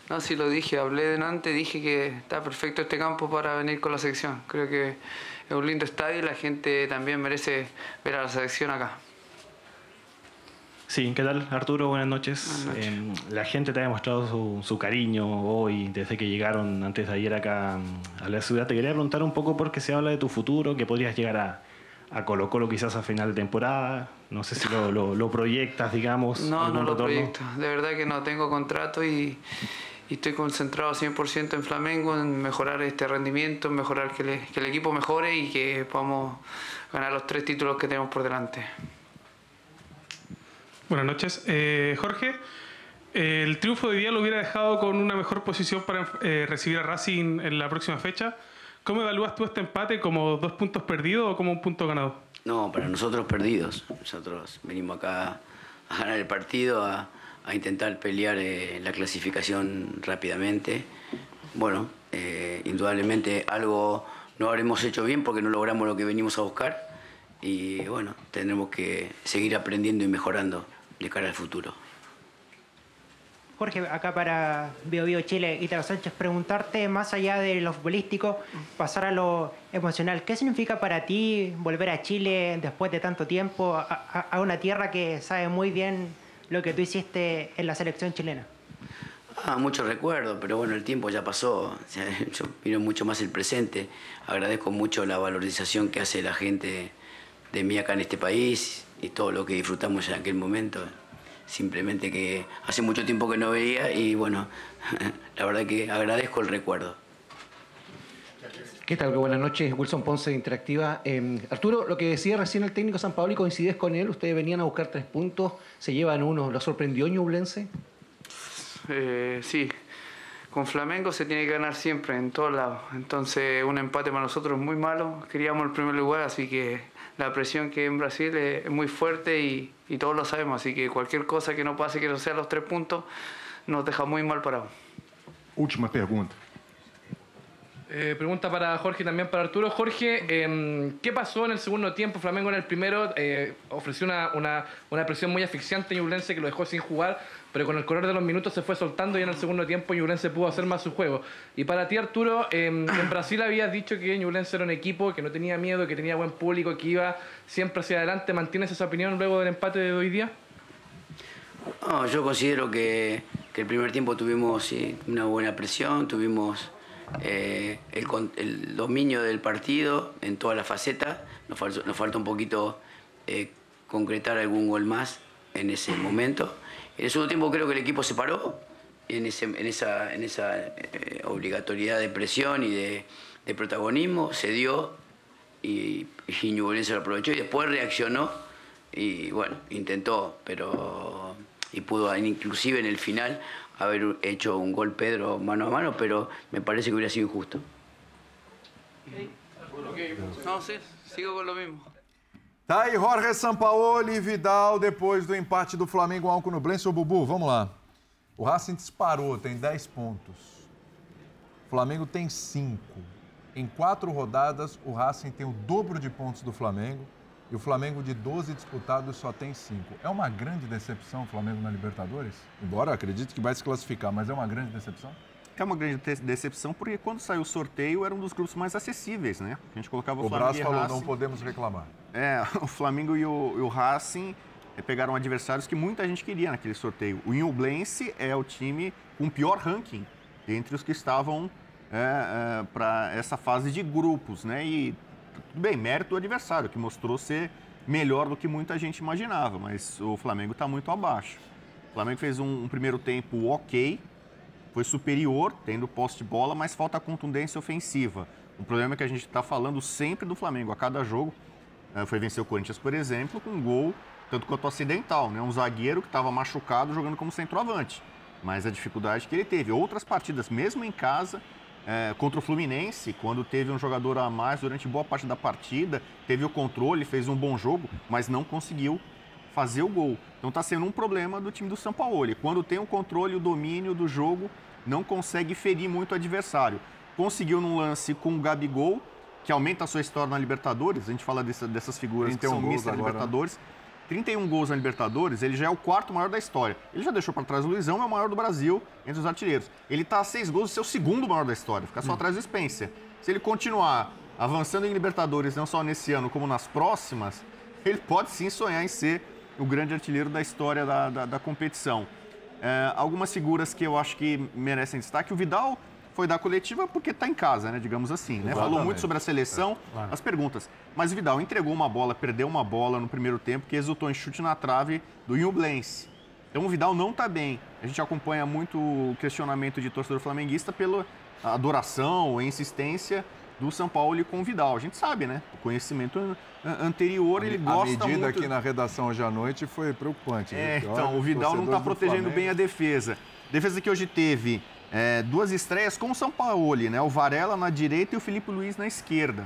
No, sí lo dije, hablé delante, dije que está perfecto este campo para venir con la selección. Creo que es un lindo estadio y la gente también merece ver a la selección acá. Sí, ¿qué tal Arturo? Buenas noches. Eh, la gente te ha demostrado su, su, cariño hoy, desde que llegaron antes de ayer acá a la ciudad. Te quería preguntar un poco porque se habla de tu futuro, que podrías llegar a, a Colo Colo quizás a final de temporada. No sé si lo, lo, lo proyectas, digamos. No, no lo proyecto. De verdad que no tengo contrato y, y estoy concentrado 100% en Flamengo, en mejorar este rendimiento, en mejorar que, le, que el equipo mejore y que podamos ganar los tres títulos que tenemos por delante. Buenas noches. Eh, Jorge, el triunfo de hoy día lo hubiera dejado con una mejor posición para eh, recibir a Racing en la próxima fecha. ¿Cómo evalúas tú este empate? ¿Como dos puntos perdidos o como un punto ganado? No, para nosotros perdidos. Nosotros venimos acá a ganar el partido, a, a intentar pelear eh, la clasificación rápidamente. Bueno, eh, indudablemente algo no habremos hecho bien porque no logramos lo que venimos a buscar y bueno, tendremos que seguir aprendiendo y mejorando de cara al futuro. Jorge, acá para Bio Bio Chile, Ítalo Sánchez, preguntarte más allá de lo futbolístico, pasar a lo emocional. ¿Qué significa para ti volver a Chile después de tanto tiempo, a, a, a una tierra que sabe muy bien lo que tú hiciste en la selección chilena? Ah, mucho recuerdo, pero bueno, el tiempo ya pasó. O sea, yo miro mucho más el presente. Agradezco mucho la valorización que hace la gente de mí acá en este país y todo lo que disfrutamos en aquel momento. Simplemente que hace mucho tiempo que no veía y bueno, la verdad que agradezco el recuerdo. ¿Qué tal? Buenas noches, Wilson Ponce de Interactiva. Eh, Arturo, lo que decía recién el técnico San Pablo y coincides con él, ustedes venían a buscar tres puntos, se llevan uno, ¿lo sorprendió Ñublense? Eh, sí, con Flamengo se tiene que ganar siempre, en todos lados. Entonces, un empate para nosotros es muy malo. Queríamos el primer lugar, así que la presión que hay en Brasil es muy fuerte y, y, todos lo sabemos. Así que cualquier cosa que no pase, que no sea los tres puntos, nos deja muy mal parados. Última pregunta. Eh, pregunta para Jorge y también para Arturo. Jorge, eh, ¿qué pasó en el segundo tiempo? Flamengo en el primero eh, ofreció una, presión muy asfixiante a Ñublense que lo dejó sin jugar, pero con el correr de los minutos se fue soltando y en el segundo tiempo Ñublense pudo hacer más su juego. Y para ti, Arturo, en Brasil habías dicho que Ñublense era un equipo que no tenía miedo, que tenía buen público, que iba siempre hacia adelante. ¿Mantienes esa opinión luego del empate de hoy día? No, yo considero que, el primer tiempo tuvimos una buena presión, tuvimos eh, el, dominio del partido en todas las facetas. Nos falta, un poquito eh, concretar algún gol más en ese momento. En el segundo tiempo creo que el equipo se paró en, en esa, eh, obligatoriedad de presión y de, protagonismo, se dio y, y lo aprovechó y después reaccionó y bueno, intentó, pero y pudo inclusive en el final haber hecho un gol Pedro mano a mano, pero me parece que hubiera sido injusto. No, sí, sigo con lo mismo. Tá aí Jorge Sampaoli e Vidal depois do empate do Flamengo ao Nublense. Ô Bubu, vamos lá. O Racing disparou, tem 10 pontos. O Flamengo tem 5. Em quatro rodadas, o Racing tem o dobro de pontos do Flamengo. E o Flamengo de 12 disputados só tem 5. É uma grande decepção o Flamengo na Libertadores? Embora acredite que vai se classificar, mas é uma grande decepção? É uma grande decepção porque quando saiu o sorteio era um dos grupos mais acessíveis, né? A gente colocava o, o Flamengo Brás falou, não podemos reclamar. É, o Flamengo e o, e o Racing pegaram adversários que muita gente queria naquele sorteio. O Inublense é o time com pior ranking entre os que estavam é, é, para essa fase de grupos, né? E tudo bem, mérito do adversário, que mostrou ser melhor do que muita gente imaginava, mas o Flamengo está muito abaixo. O Flamengo fez um, um primeiro tempo ok, foi superior, tendo posse de bola, mas falta contundência ofensiva. O problema é que a gente está falando sempre do Flamengo a cada jogo. Eh, Foi vencer o Corinthians, por exemplo, com um gol tanto quanto acidental, né? Um zagueiro que estava machucado jogando como centroavante. Mas a dificuldade que ele teve. Outras partidas, mesmo em casa, eh, contra o Fluminense, quando teve um jogador a mais durante boa parte da partida, teve o controle, fez um bom jogo, mas não conseguiu fazer o gol. Então está sendo um problema do time do São Paulo. Quando tem o controle, o domínio do jogo, não consegue ferir muito o adversário. Conseguiu num lance com o Gabigol, que aumenta a sua história na Libertadores. A gente fala dessa- dessas figuras que 31 são mistas na agora, né? Libertadores. 31 gols na Libertadores, ele já é o quarto maior da história. Ele já deixou para trás o Luizão, é o maior do Brasil entre os artilheiros. Ele está a seis gols do seu segundo maior da história, fica só atrás do Spencer. Se ele continuar avançando em Libertadores, não só nesse ano como nas próximas, ele pode sim sonhar em ser o grande artilheiro da história da, da, da competição. É, algumas figuras que eu acho que merecem destaque. O Vidal foi da coletiva porque está em casa, né? Digamos assim. Né? Falou muito sobre a seleção, claro. as perguntas. Mas o Vidal entregou uma bola, perdeu uma bola no primeiro tempo que resultou em chute na trave do Nublense. Então o Vidal não está bem. A gente acompanha muito o questionamento de torcedor flamenguista pela adoração, a insistência do São Paulo com o Vidal. A gente sabe, né? O conhecimento an- anterior, ele gosta a medida muito... aqui na redação hoje à noite foi preocupante. É, então, o Vidal não está protegendo bem a defesa. Defesa que hoje teve é, duas estreias com o São Paulo, né? O Varela na direita e o Felipe Luiz na esquerda.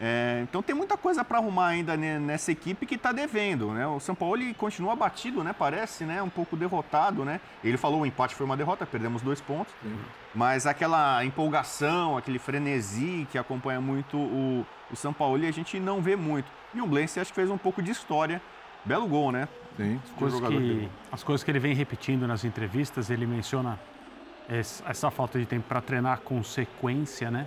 É, então tem muita coisa para arrumar ainda ne- nessa equipe que está devendo, né? O São Paulo continua abatido, né? Parece, né? Um pouco derrotado, né? Ele falou o empate foi uma derrota, perdemos dois pontos. Mas aquela empolgação, aquele frenesi que acompanha muito o, o São Paulo, a gente não vê muito. E o Blense acho que fez um pouco de história. Belo gol, né? Sim. As coisas, que, as coisas que ele vem repetindo nas entrevistas, ele menciona essa falta de tempo para treinar com sequência, né?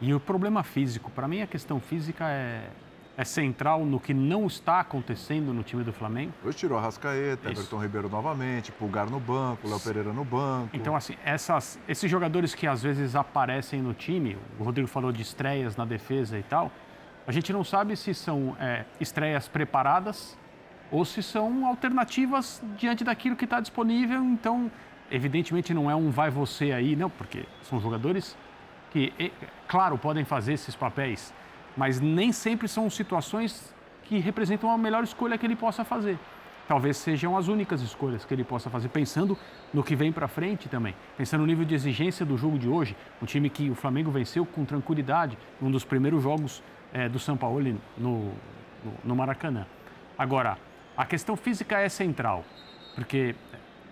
E o problema físico, para mim a questão física é, é central no que não está acontecendo no time do Flamengo. Hoje tirou a Rascaeta. Everton Ribeiro novamente, Pulgar no banco, Léo Pereira no banco. Então, assim, essas, esses jogadores que às vezes aparecem no time, o Rodrigo falou de estreias na defesa e tal, a gente não sabe se são é, estreias preparadas ou se são alternativas diante daquilo que está disponível. Então, evidentemente, não é um vai você aí, não, porque são jogadores que, claro, podem fazer esses papéis, mas nem sempre são situações que representam a melhor escolha que ele possa fazer. Talvez sejam as únicas escolhas que ele possa fazer, pensando no que vem para frente também, pensando no nível de exigência do jogo de hoje, um time que o Flamengo venceu com tranquilidade, um dos primeiros jogos eh, do São Paulo no, no, no Maracanã. Agora, a questão física é central, porque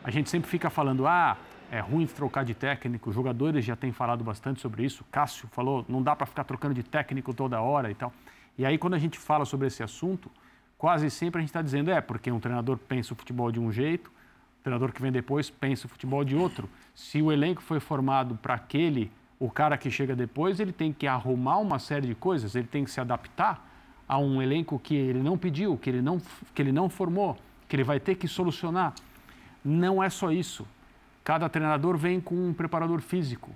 a gente sempre fica falando, ah, é ruim trocar de técnico, jogadores já têm falado bastante sobre isso, Cássio falou, não dá para ficar trocando de técnico toda hora e tal. E aí, quando a gente fala sobre esse assunto, quase sempre a gente está dizendo, é, porque um treinador pensa o futebol de um jeito, o treinador que vem depois pensa o futebol de outro. Se o elenco foi formado para aquele, o cara que chega depois, ele tem que arrumar uma série de coisas, ele tem que se adaptar a um elenco que ele não pediu, que ele não, que ele não formou, que ele vai ter que solucionar. Não é só isso. Cada treinador vem com um preparador físico.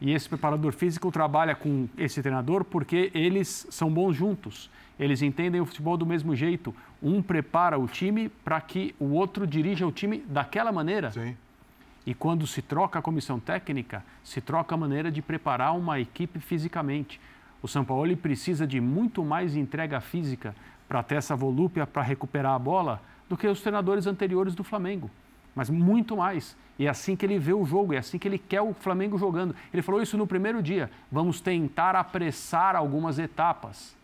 E esse preparador físico trabalha com esse treinador porque eles são bons juntos. Eles entendem o futebol do mesmo jeito. Um prepara o time para que o outro dirija o time daquela maneira. Sim. E quando se troca a comissão técnica, se troca a maneira de preparar uma equipe fisicamente. O São Paulo precisa de muito mais entrega física para ter essa volúpia para recuperar a bola do que os treinadores anteriores do Flamengo. Mas muito mais. E é assim que ele vê o jogo, é assim que ele quer o Flamengo jogando. Ele falou isso no primeiro dia. Vamos tentar apressar algumas etapas.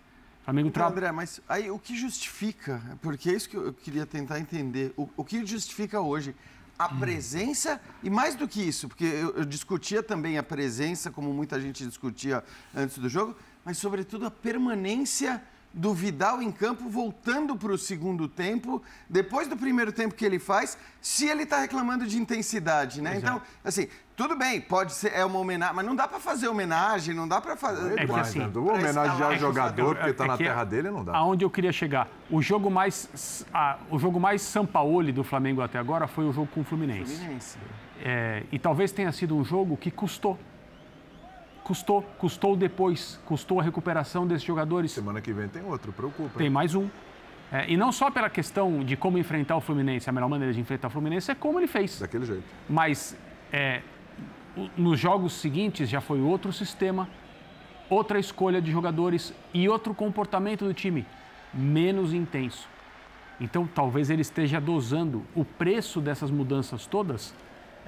O Flamengo Então, tra... André, mas aí o que justifica, porque é isso que eu queria tentar entender, o, o que justifica hoje a presença, e mais do que isso, porque eu, eu discutia também a presença, como muita gente discutia antes do jogo, mas sobretudo a permanência do Vidal em campo, voltando para o segundo tempo, depois do primeiro tempo que ele faz, se ele está reclamando de intensidade, né? Pois é. então, assim, tudo bem, pode ser, é uma homenagem, mas não dá para fazer homenagem, não dá para fazer... É que assim, Vou homenagear o jogador porque está na que terra dele, não dá. Aonde eu queria chegar, o jogo mais a- o jogo mais Sampaoli do Flamengo até agora foi o jogo com o Fluminense. Fluminense. É, e talvez tenha sido um jogo que custou. Custou, custou depois, custou a recuperação desses jogadores. Semana que vem tem outro, preocupa. Tem mais um. É, e não só pela questão de como enfrentar o Fluminense, a melhor maneira de enfrentar o Fluminense é como ele fez. Daquele jeito. Mas é, nos jogos seguintes já foi outro sistema, outra escolha de jogadores e outro comportamento do time, menos intenso. Então talvez ele esteja dosando o preço dessas mudanças todas.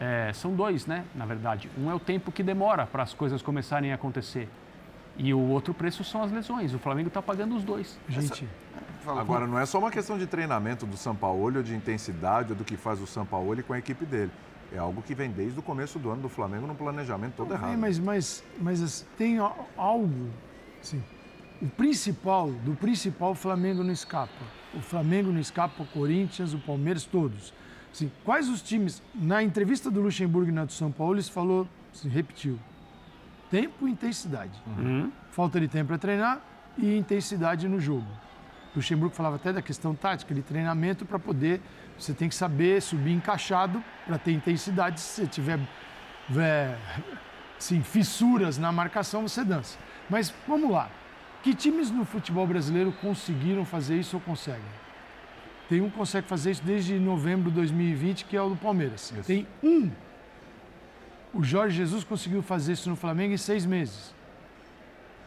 É, são dois, né? Na verdade, um é o tempo que demora para as coisas começarem a acontecer. E o outro preço são as lesões. O Flamengo está pagando os dois. Gente. Agora, não é só uma questão de treinamento do Sampaoli, ou de intensidade, ou do que faz o Sampaoli com a equipe dele. É algo que vem desde o começo do ano do Flamengo no planejamento todo errado. mas, mas, mas tem algo, assim, o principal, do principal, o Flamengo não escapa. O Flamengo não escapa, o Corinthians, o Palmeiras, todos. Assim, quais os times... Na entrevista do Luxemburgo e na do São Paulo, ele falou, assim, repetiu, tempo e intensidade. Uhum. Falta de tempo para treinar e intensidade no jogo. O Luxemburgo falava até da questão tática, de treinamento para poder. Você tem que saber subir encaixado para ter intensidade. Se você tiver é, sim, fissuras na marcação, você dança. Mas vamos lá. Que times no futebol brasileiro conseguiram fazer isso ou conseguem? Tem um que consegue fazer isso desde novembro de 2020, que é o do Palmeiras. Isso. Tem um. O Jorge Jesus conseguiu fazer isso no Flamengo em seis meses.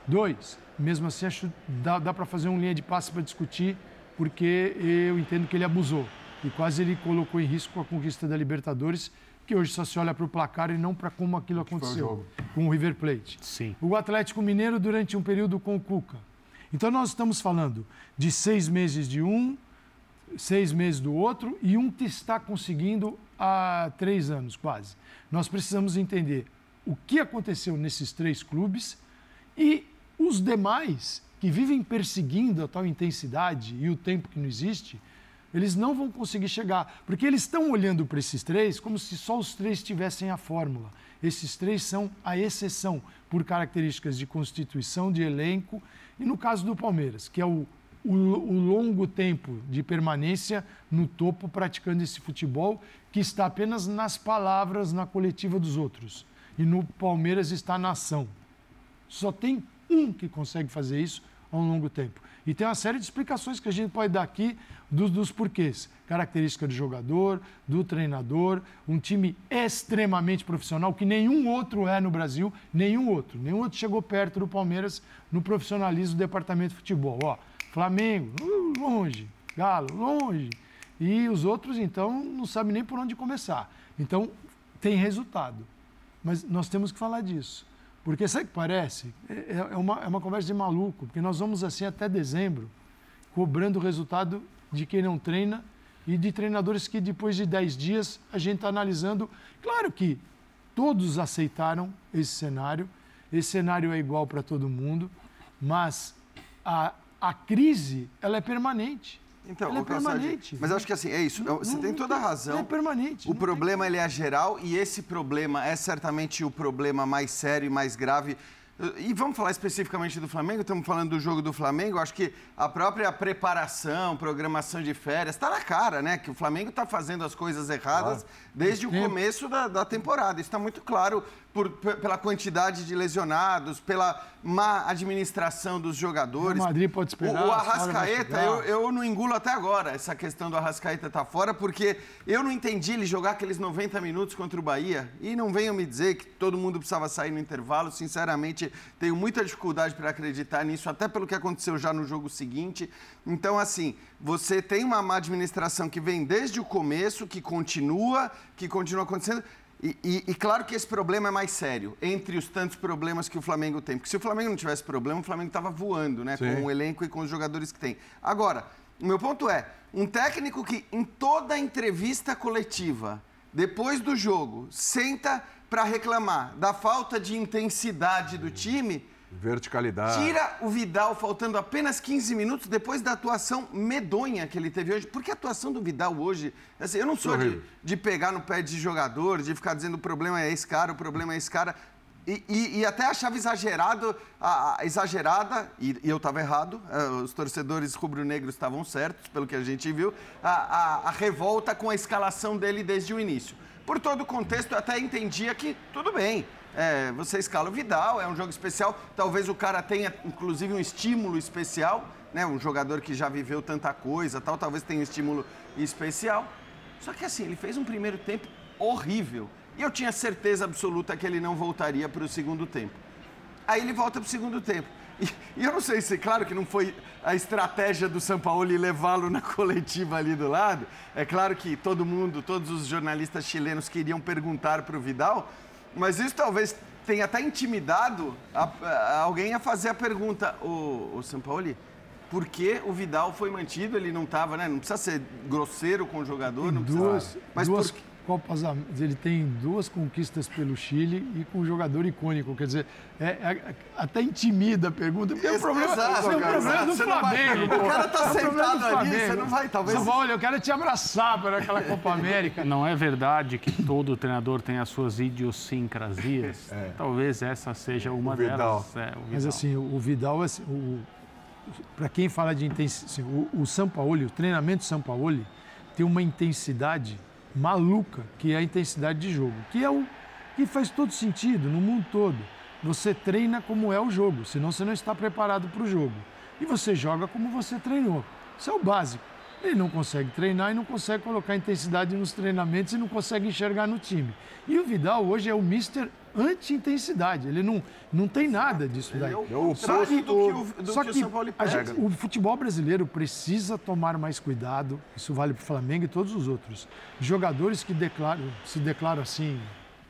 Dois. Mesmo assim, acho dá, dá para fazer uma linha de passe para discutir, porque eu entendo que ele abusou. E quase ele colocou em risco a conquista da Libertadores, que hoje só se olha para o placar e não para como aquilo aconteceu com o River Plate. Sim. O Atlético Mineiro durante um período com o Cuca. Então nós estamos falando de seis meses de um, seis meses do outro e um está conseguindo há três anos quase. Nós precisamos entender o que aconteceu nesses três clubes e os demais que vivem perseguindo a tal intensidade e o tempo que não existe, eles não vão conseguir chegar, porque eles estão olhando para esses três como se só os três tivessem a fórmula. Esses três são a exceção por características de constituição, de elenco, e no caso do Palmeiras, que é o, o, o longo tempo de permanência no topo praticando esse futebol que está apenas nas palavras na coletiva dos outros. E no Palmeiras está na ação. Só tem um que consegue fazer isso a um longo tempo. E tem uma série de explicações que a gente pode dar aqui dos, dos porquês. Característica do jogador, do treinador, um time extremamente profissional, que nenhum outro é no Brasil, nenhum outro. Nenhum outro chegou perto do Palmeiras no profissionalismo do departamento de futebol. Ó, Flamengo, longe. Galo, longe. E os outros, então, não sabem nem por onde começar. Então, tem resultado. Mas nós temos que falar disso. Porque sabe o que parece? É, é, uma, é uma conversa de maluco, porque nós vamos assim até dezembro, cobrando o resultado de quem não treina e de treinadores que depois de 10 dias a gente está analisando. Claro que todos aceitaram esse cenário, esse cenário é igual para todo mundo, mas a, a crise ela é permanente. Então, Ela é permanente. Mas acho que assim, é isso. Não, Você não, tem toda a não, razão. É permanente. O problema ele é geral e esse problema é certamente o problema mais sério e mais grave. E vamos falar especificamente do Flamengo, estamos falando do jogo do Flamengo. Acho que a própria preparação, programação de férias, está na cara, né? Que o Flamengo está fazendo as coisas erradas claro. desde o começo da, da temporada. Isso está muito claro por, pela quantidade de lesionados, pela má administração dos jogadores. O Madrid pode esperar. O, o Arrascaeta, eu, eu não engulo até agora essa questão do Arrascaeta estar tá fora, porque eu não entendi ele jogar aqueles 90 minutos contra o Bahia. E não venham me dizer que todo mundo precisava sair no intervalo. Sinceramente, tenho muita dificuldade para acreditar nisso, até pelo que aconteceu já no jogo seguinte. Então, assim, você tem uma má administração que vem desde o começo, que continua, que continua acontecendo. E, e, e, claro que esse problema é mais sério, entre os tantos problemas que o Flamengo tem. Porque se o Flamengo não tivesse problema, o Flamengo estava voando, né? Sim. Com o elenco e com os jogadores que tem. Agora, o meu ponto é, um técnico que em toda entrevista coletiva, depois do jogo, senta para reclamar da falta de intensidade do time Verticalidade. Tira o Vidal faltando apenas 15 minutos depois da atuação medonha que ele teve hoje. Porque a atuação do Vidal hoje. Assim, eu não sou de, de, pegar no pé de jogador, de ficar dizendo o problema é esse cara, o problema é esse cara. E, e, e até achava exagerado, a, a exagerada, e, e eu estava errado, uh, os torcedores rubro-negros estavam certos, pelo que a gente viu, a, a, a revolta com a escalação dele desde o início. Por todo o contexto, eu até entendia que tudo bem É, você escala o Vidal, é um jogo especial. Talvez o cara tenha, inclusive, um estímulo especial, né? Um jogador que já viveu tanta coisa, tal, talvez tenha um estímulo especial. Só que assim, ele fez um primeiro tempo horrível. E eu tinha certeza absoluta que ele não voltaria para o segundo tempo. Aí ele volta para o segundo tempo. E, e, eu não sei se, claro que não foi a estratégia do São Paulo levá-lo na coletiva ali do lado. É claro que todo mundo, todos os jornalistas chilenos queriam perguntar para o Vidal, mas isso talvez tenha até intimidado a, a alguém a fazer a pergunta, o, o São Paulo, por que o Vidal foi mantido? Ele não estava, né? Não precisa ser grosseiro com o jogador, não precisa. Duas, Mas duas por... Copas ele tem duas conquistas pelo Chile e com um jogador icônico. Quer dizer, é, é, até intimida a pergunta. Porque é o problema, Exato, é o cara, problema do você não vai Flamengo. perguntar. O cara tá É o problema sentado do ali, você não vai, talvez- Você fala, olha, eu quero te abraçar para aquela Copa América. Não é verdade que todo treinador tem as suas idiosincrasias? Talvez essa seja uma Vidal. delas. É, o Mas assim, o Vidal, assim, o, para quem fala de intensidade, assim, o, o Sampaoli, o treinamento Sampaoli tem uma intensidade maluca, que é a intensidade de jogo, que é o que faz todo sentido no mundo todo. Você treina como é o jogo, senão você não está preparado para o jogo. E você joga como você treinou. Isso é o básico. Ele não consegue treinar e não consegue colocar intensidade nos treinamentos e não consegue enxergar no time. E o Vidal hoje é o mister anti-intensidade. Ele não, não tem nada disso daí. é o Só oposto do que o- do só que o que São Paulo a gente- pega. o futebol brasileiro precisa tomar mais cuidado. Isso vale para o Flamengo e todos os outros. Jogadores que declaram, se declaram assim.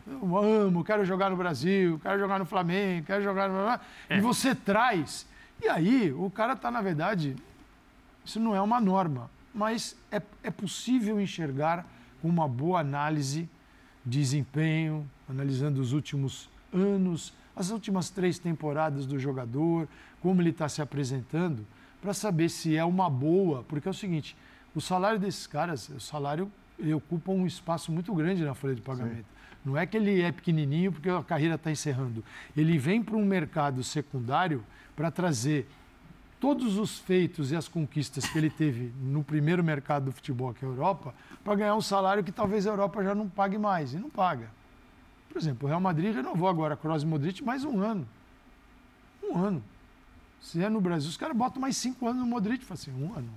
Eu amo, quero jogar no Brasil, quero jogar no Flamengo, quero jogar no. E você traz. E aí, o cara está, na verdade, isso não é uma norma, mas é, é possível enxergar com uma boa análise, desempenho, analisando os últimos anos, as últimas três temporadas do jogador, como ele está se apresentando, para saber se é uma boa, porque é o seguinte, o salário desses caras, o salário, ele ocupa um espaço muito grande na folha de pagamento. Não é que ele é pequenininho porque a carreira está encerrando. Ele vem para um mercado secundário para trazer todos os feitos e as conquistas que ele teve no primeiro mercado do futebol, que é a Europa, para ganhar um salário que talvez a Europa já não pague mais. E não paga. Por exemplo, o Real Madrid renovou agora Kroos e Modric mais um ano. Um ano. Se é no Brasil, os caras botam mais cinco anos no Modric. Fala assim, um ano.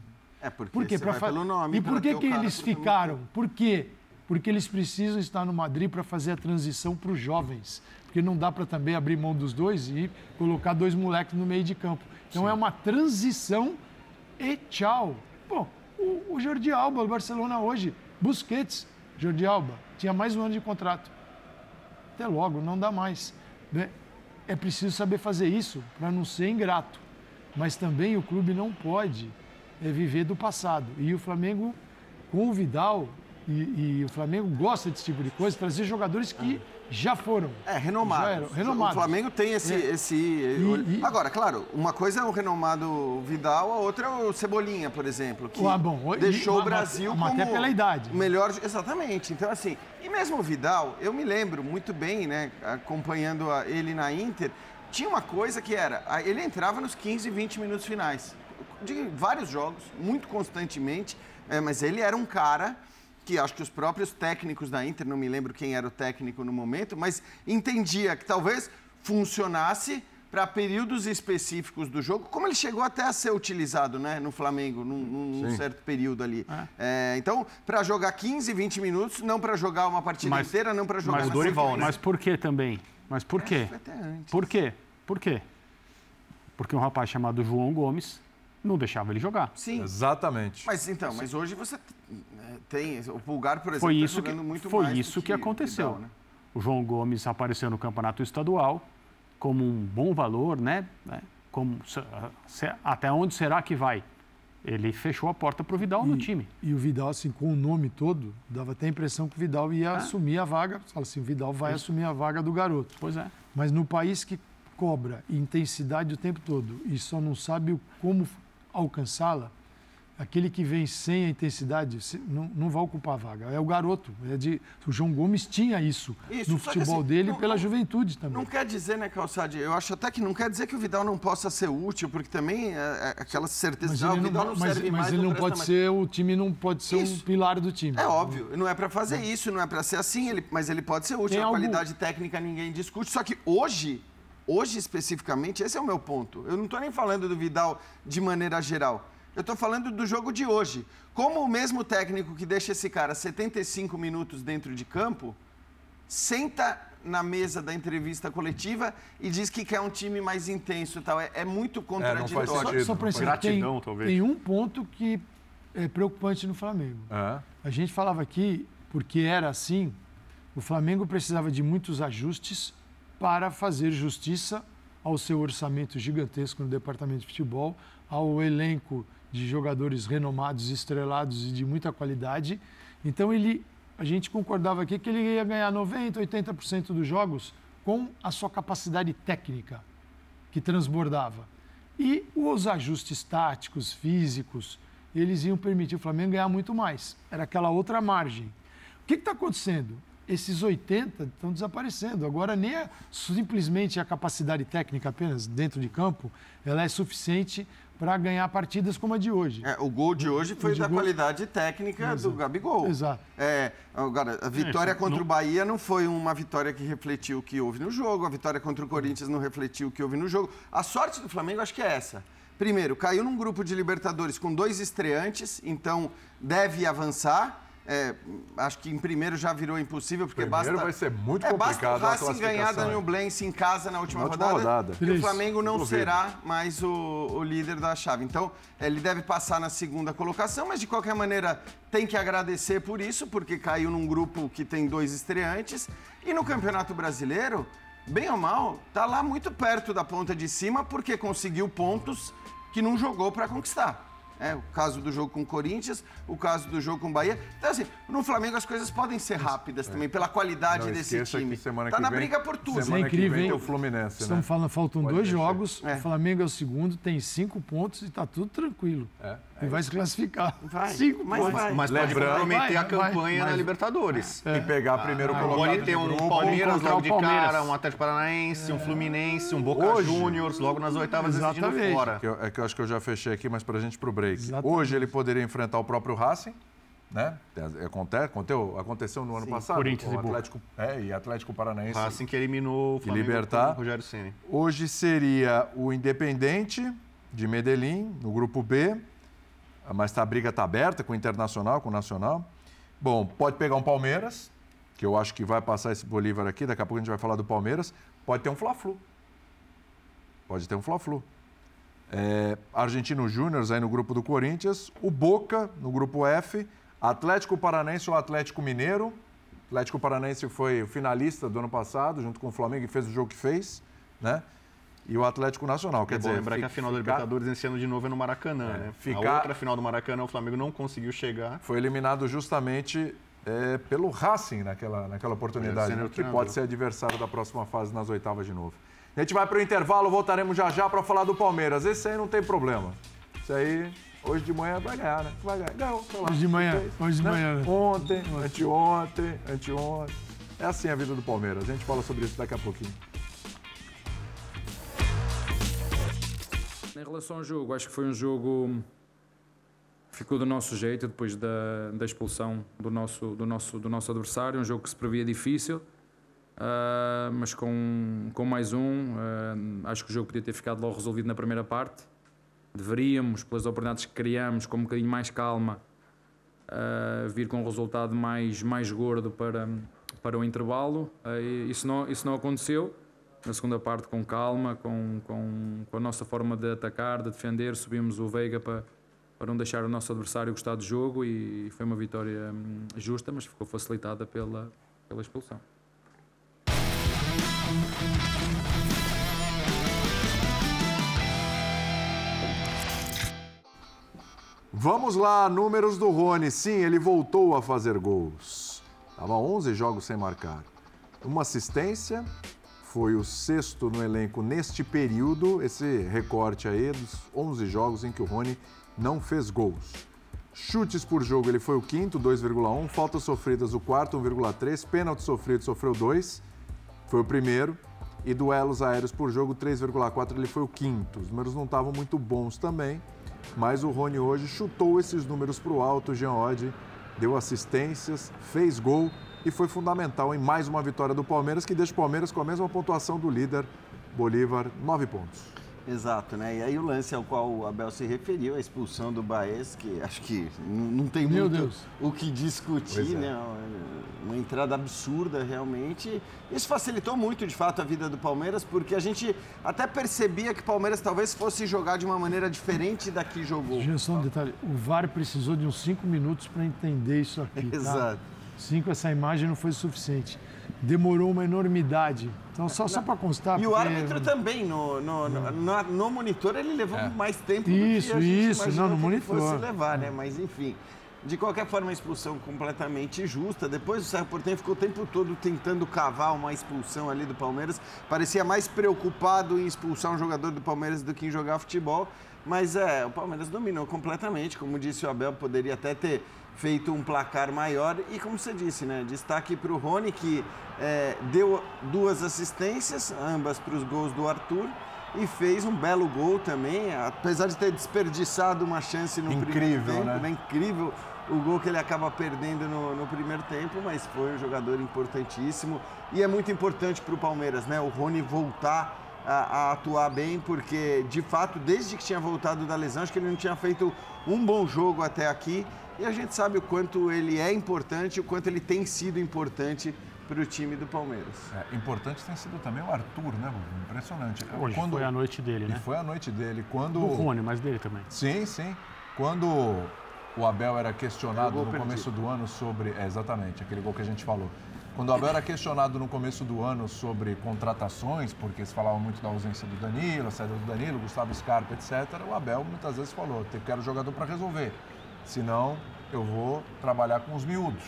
É porque Por quê? Pra fa- nome E pra por que, que eles muito ficaram? Por quê? Porque eles precisam estar no Madrid para fazer a transição para os jovens. Porque não dá para também abrir mão dos dois e colocar dois moleques no meio de campo. Então é uma transição e tchau. Pô, o, o Jordi Alba, o Barcelona hoje, Busquets, Jordi Alba, tinha mais um ano de contrato. Até logo, não dá mais. né? É preciso saber fazer isso para não ser ingrato. Mas também o clube não pode é, viver do passado. E o Flamengo, com o Vidal, e, e o Flamengo gosta desse tipo de coisa, trazer jogadores que já foram. É, renomados. Já eram, renomados. O Flamengo tem esse. É. esse... Agora, claro, uma coisa é o renomado Vidal, a outra é o Cebolinha, por exemplo, que Ah, bom, e- deixou ma- o Brasil ma- como até pela idade. melhor. Exatamente. Então, assim, e mesmo o Vidal, eu me lembro muito bem, né, acompanhando a- ele na Inter, tinha uma coisa que era, ele entrava nos 15, 20 minutos finais. De vários jogos, muito constantemente, é, mas ele era um cara que acho que os próprios técnicos da Inter, não me lembro quem era o técnico no momento, mas entendia que talvez funcionasse para períodos específicos do jogo, como ele chegou até a ser utilizado né, no Flamengo, num, num certo período ali. É, então, para jogar 15, 20 minutos, não para jogar uma partida inteira, não para jogar mas, uma Dorival, sequência. mas por que também? Mas por quê? foi até antes. Por quê? Por quê? Porque um rapaz chamado João Gomes não deixava ele jogar. Sim. Exatamente. Mas então, mas hoje você né, tem. O Pulgar, por exemplo, Foi tá isso que, jogando muito foi isso que, o aconteceu. Vidal, né? O João Gomes apareceu no campeonato estadual como um bom valor, né? né? Como, até onde será que vai? Ele fechou a porta para o Vidal no time. E o Vidal, assim, com o nome todo, dava até a impressão que o Vidal ia É. assumir a vaga. Você Fala assim, o Vidal vai Isso. assumir a vaga do garoto. Pois é. Mas no país que cobra intensidade o tempo todo e só não sabe como alcançá-la, aquele que vem sem a intensidade não, não vai ocupar a vaga. É o garoto. É de, o João Gomes tinha isso, isso no futebol assim, dele não, pela juventude também. Não quer dizer, né, Calçade? Eu acho até que não quer dizer que o Vidal não possa ser útil, porque também é, é aquela certeza mas de ah, o Vidal não, não mas, serve mas mais. Mas ele não pode ser, o time não pode ser isso. um pilar do time. É óbvio, não é para fazer isso, não é para ser assim, ele, mas ele pode ser útil. Tem a qualidade técnica ninguém discute, só que hoje Hoje, especificamente, esse é o meu ponto. Eu não estou nem falando do Vidal de maneira geral. Eu estou falando do jogo de hoje. Como o mesmo técnico que deixa esse cara 75 minutos dentro de campo, senta na mesa da entrevista coletiva e diz que quer um time mais intenso e tal. É, é muito contraditório. É, sentido, só, só para Gratidão, tem, talvez. Tem um ponto que é preocupante no Flamengo. É. A gente falava aqui, porque era assim, o Flamengo precisava de muitos ajustes para fazer justiça ao seu orçamento gigantesco no departamento de futebol, ao elenco de jogadores renomados, estrelados e de muita qualidade. Então ele, a gente concordava aqui que ele ia ganhar 90, 80% dos jogos com a sua capacidade técnica que transbordava. E os ajustes táticos, físicos, eles iam permitir o Flamengo ganhar muito mais. Era aquela outra margem. O que está acontecendo? Esses 80 estão desaparecendo. Agora, nem é simplesmente a capacidade técnica apenas dentro de campo, ela é suficiente para ganhar partidas como a de hoje. É, o gol de hoje foi da gol... qualidade técnica Exato. do Gabigol. Exato. É, agora, a vitória é, contra não... o Bahia não foi uma vitória que refletiu o que houve no jogo, a vitória contra o Corinthians não refletiu o que houve no jogo. A sorte do Flamengo acho que é essa. Primeiro, caiu num grupo de Libertadores com dois estreantes, então deve avançar. É, acho que em primeiro já virou impossível, porque primeiro basta. vai ser muito complicado. É, basta o Racing ganhar Daniel Blense em casa na última, na última rodada, rodada. E o Flamengo não Duvido. será mais o, o, líder da chave. Então, ele deve passar na segunda colocação, mas de qualquer maneira tem que agradecer por isso, porque caiu num grupo que tem dois estreantes. E no Campeonato Brasileiro, bem ou mal, tá lá muito perto da ponta de cima, porque conseguiu pontos que não jogou para conquistar. É, o caso do jogo com o Corinthians, o caso do jogo com o Bahia. Então, assim, no Flamengo as coisas podem ser rápidas é. também, pela qualidade Não, desse time. Que semana tá que na vem, briga por tudo. Semana é incrível, hein? o Fluminense, Estamos né? falando, faltam Pode dois jogos, é. o Flamengo é o segundo, tem cinco pontos e está tudo tranquilo. É. E vai se classificar. Vai, cinco mas pontos. Vai. Mas pode comprometer a campanha vai, na Libertadores. E pegar primeiro ah, colocado. Pode ter um Palmeiras logo de cara, um Atlético Paranaense, um Fluminense, um Boca Hoje, Juniors, logo nas oitavas decidindo fora. É que eu acho que eu já fechei aqui, mas para a gente pro break. Exatamente. Hoje ele poderia enfrentar o próprio Racing, né? Acontece, aconteceu, aconteceu no ano passado. Corinthians o Atlético, e é, e Atlético Paranaense. Racing que eliminou o Flamengo Libertar. com o Rogério Ceni. Hoje seria o Independente de Medellín, no grupo B, mas tá, a briga está aberta com o Internacional, com o Nacional. Bom, pode pegar um Palmeiras, que eu acho que vai passar esse Bolívar aqui, daqui a pouco a gente vai falar do Palmeiras. Pode ter um Fla-Flu. Pode ter um Fla-Flu é, Argentino Júnior aí no grupo do Corinthians, o Boca no grupo F, Atlético Paranense ou Atlético Mineiro. Atlético Paranense foi o finalista do ano passado, junto com o Flamengo, e fez o jogo que fez, né? E o Atlético Nacional, quer é dizer... lembrar fica, que a final da Libertadores esse ano de novo é no Maracanã, é, né? Ficar, a outra final do Maracanã o Flamengo não conseguiu chegar. Foi eliminado justamente é, pelo Racing naquela, naquela oportunidade, né? que pode ser adversário da próxima fase nas oitavas de novo. A gente vai para o intervalo, voltaremos já já para falar do Palmeiras. Esse aí não tem problema. Isso aí, hoje de manhã vai ganhar, né? Vai ganhar. Ganhou, Hoje de manhã, hoje de né? manhã. Ontem, anteontem, anteontem. É assim a vida do Palmeiras. A gente fala sobre isso daqui a pouquinho. Em relação ao jogo, acho que foi um jogo ficou do nosso jeito depois da, da expulsão do nosso, do, nosso, do nosso adversário, um jogo que se previa difícil. Uh, mas com, com mais um, uh, acho que o jogo podia ter ficado logo resolvido na primeira parte. Deveríamos, pelas oportunidades que criamos, com um bocadinho mais calma, uh, vir com um resultado mais, mais gordo para, para o intervalo. isso, não, isso não aconteceu. Na segunda parte, com calma, com, com, com a nossa forma de atacar, de defender, subimos o Veiga para, para não deixar o nosso adversário gostar do jogo e foi uma vitória hum, justa, mas ficou facilitada pela, pela expulsão. Vamos lá, números do Rony. Sim, ele voltou a fazer gols. Estava 11 jogos sem marcar. Uma assistência, foi o sexto no elenco neste período, esse recorte aí dos 11 jogos em que o Rony não fez gols. Chutes por jogo, ele foi o quinto, 2,1. Faltas sofridas, o quarto, 1,3. Pênalti sofrido, sofreu 2, foi o primeiro. E duelos aéreos por jogo, 3,4, ele foi o quinto. Os números não estavam muito bons também, mas o Rony hoje chutou esses números para o alto. O Jean Oddi deu assistências, fez gol e foi fundamental em mais uma vitória do Palmeiras, que deixa o Palmeiras com a mesma pontuação do líder, Bolívar, 9 pontos. Exato, né? E aí o lance ao qual o Abel se referiu, a expulsão do Baez, que acho que não tem Meu muito Deus. o que discutir, é. né? Uma entrada absurda, realmente. Isso facilitou muito, de fato, a vida do Palmeiras, porque a gente até percebia que o Palmeiras talvez fosse jogar de uma maneira diferente da que jogou. Gê, só um detalhe. O VAR precisou de uns cinco minutos para entender isso aqui. tá? Exato. Cinco, essa imagem não foi suficiente. Demorou uma enormidade. Então, só, só para constar. E o árbitro também, no, no, no, no- no monitor, ele levou mais tempo do Isso, que a gente isso, não, no monitor. fosse levar, né? Mas, enfim, de qualquer forma, a expulsão completamente justa. Depois o Sérgio Portenho ficou o tempo todo tentando cavar uma expulsão ali do Palmeiras. Parecia mais preocupado em expulsar um jogador do Palmeiras do que em jogar futebol. Mas, é, o Palmeiras dominou completamente. Como disse o Abel, poderia até ter feito um placar maior. E como você disse, né? Destaque para o Rony, que é, deu duas assistências, ambas para os gols do Arthur. E fez um belo gol também, apesar de ter desperdiçado uma chance no primeiro Incrível, tempo. né? né? Incrível o gol que ele acaba perdendo no, no primeiro tempo, mas foi um jogador importantíssimo. E é muito importante para o Palmeiras, né? O Rony voltar a, a atuar bem, porque de fato, desde que tinha voltado da lesão, acho que ele não tinha feito um bom jogo até aqui. E a gente sabe o quanto ele é importante, o quanto ele tem sido importante para o time do Palmeiras. É, importante tem sido também o Arthur, né, Bruno? Impressionante. Hoje foi a noite dele, E né? foi a noite dele. Quando... Do Rony, mas dele também. Sim, sim. Quando o Abel era questionado É no perdido. começo do ano sobre. É, exatamente, aquele gol que a gente falou. Quando o Abel era questionado no começo do ano sobre contratações, porque se falava muito da ausência do Danilo, a saída do Danilo, Gustavo Scarpa, etc., o Abel muitas vezes falou: eu quero jogador para resolver. Senão, eu vou trabalhar com os miúdos.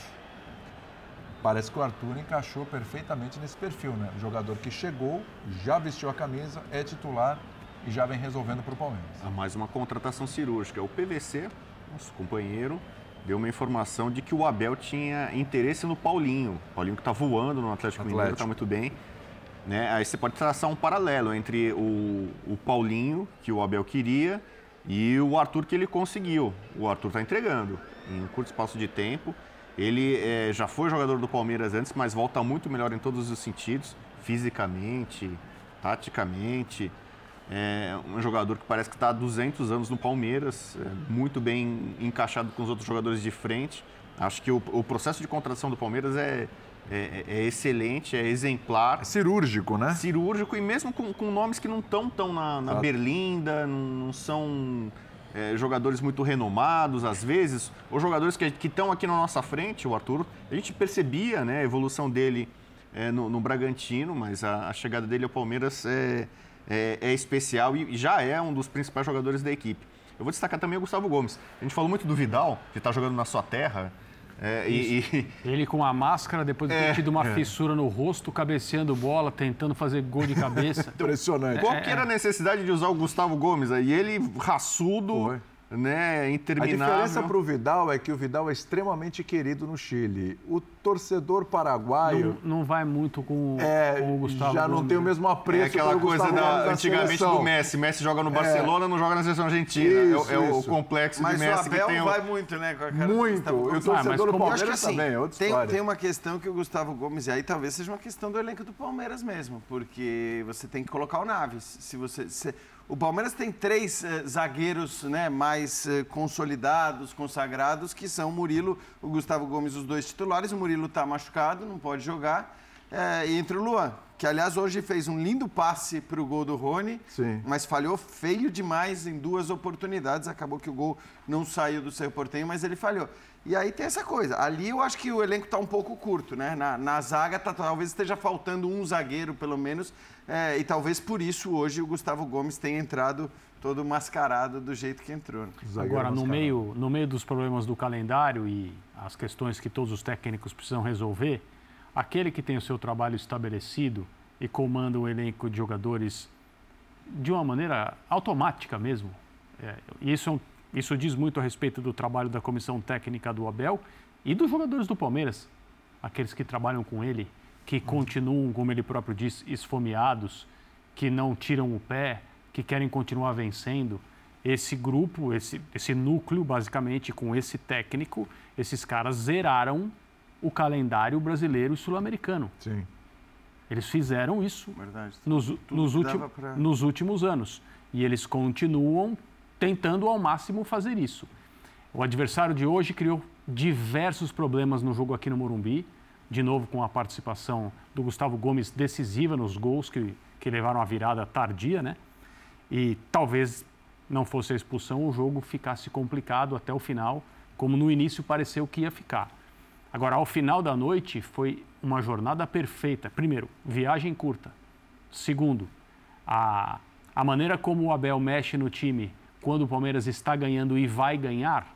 Parece que o Arthur encaixou perfeitamente nesse perfil, né? O jogador que chegou, já vestiu a camisa, é titular e já vem resolvendo para o Palmeiras. Há mais uma contratação cirúrgica. O PVC, nosso companheiro, deu uma informação de que o Abel tinha interesse no Paulinho. Paulinho que está voando no Atlético, Mineiro, Atlético. está muito bem. Né? Aí você pode traçar um paralelo entre o, o Paulinho, que o Abel queria, e o Arthur que ele conseguiu. O Arthur está entregando em um curto espaço de tempo. Ele eh, já foi jogador do Palmeiras antes, mas volta muito melhor em todos os sentidos, fisicamente, taticamente. É um jogador que parece que está há 200 anos no Palmeiras, é muito bem encaixado com os outros jogadores de frente. Acho que o, o processo de contratação do Palmeiras é, é, é excelente, é exemplar. cirúrgico, né? Cirúrgico e mesmo com, com nomes que não estão tão na, na Exato. berlinda, não, não são é, jogadores muito renomados, às vezes, ou jogadores que estão aqui na nossa frente, o Arthur, a gente percebia né, a evolução dele é, no, no Bragantino, mas a, a chegada dele ao Palmeiras é, é, é especial e já é um dos principais jogadores da equipe. Eu vou destacar também o Gustavo Gomes. A gente falou muito do Vidal, que está jogando na sua terra. É, e, e- Ele com a máscara, depois de ter É, tido uma é. fissura no rosto, cabeceando bola, tentando fazer gol de cabeça. Impressionante. Qual É, que era a necessidade de usar o Gustavo Gomes? aí? E ele, raçudo, né, A interminável. diferença para o Vidal é que o Vidal é extremamente querido no Chile. O torcedor paraguaio Não, não vai muito com, É, com o Gustavo já não Gomes, tem o mesmo apreço É aquela pelo coisa Gustavo Gomes da, da antigamente seleção. do Messi. Messi joga no É. Barcelona, não joga na seleção argentina. É o- Isso, é, o isso. complexo Mas de o Messi Abel que tem o- vai muito, né? Com a cara do Muito. E o torcedor do Eu acho Palmeiras que, assim, também, é outra tem, história. tem uma questão que o Gustavo Gomes, e aí talvez seja uma questão do elenco do Palmeiras mesmo, porque você tem que colocar o Naves. Se você, se- o Palmeiras tem três eh, zagueiros né, mais eh, consolidados, consagrados, que são o Murilo, o Gustavo Gomes, os dois titulares. O Murilo está machucado, não pode jogar. eh, e entre o Luan, que aliás hoje fez um lindo passe para o gol do Rony, Sim. mas falhou feio demais em duas oportunidades. Acabou que o gol não saiu do seu portenho, mas ele falhou. E aí tem essa coisa. Ali eu acho que o elenco está um pouco curto, né? Na, na zaga tá- talvez esteja faltando um zagueiro, pelo menos. é, e talvez por isso hoje o Gustavo Gomes tenha entrado todo mascarado do jeito que entrou. né? Agora, no meio, no meio dos problemas do calendário e as questões que todos os técnicos precisam resolver, aquele que tem o seu trabalho estabelecido e comanda um elenco de jogadores de uma maneira automática mesmo, é, e isso é um, Isso diz muito a respeito do trabalho da comissão técnica do Abel e dos jogadores do Palmeiras, aqueles que trabalham com ele, que continuam, como ele próprio diz, esfomeados, que não tiram o pé, que querem continuar vencendo. Esse grupo, esse, esse núcleo, basicamente, com esse técnico, esses caras zeraram o calendário brasileiro e sul-americano. Sim. Eles fizeram isso Verdade. nos, nos, pra- nos últimos anos. E eles continuam tentando ao máximo fazer isso. O adversário de hoje criou diversos problemas no jogo aqui no Morumbi, de novo com a participação do Gustavo Gomes decisiva nos gols que, que levaram a virada tardia, né? E talvez não fosse a expulsão, o jogo ficasse complicado até o final, como no início pareceu que ia ficar. Agora, ao final da noite, foi uma jornada perfeita. Primeiro, viagem curta. Segundo, a, a maneira como o Abel mexe no time quando o Palmeiras está ganhando e vai ganhar,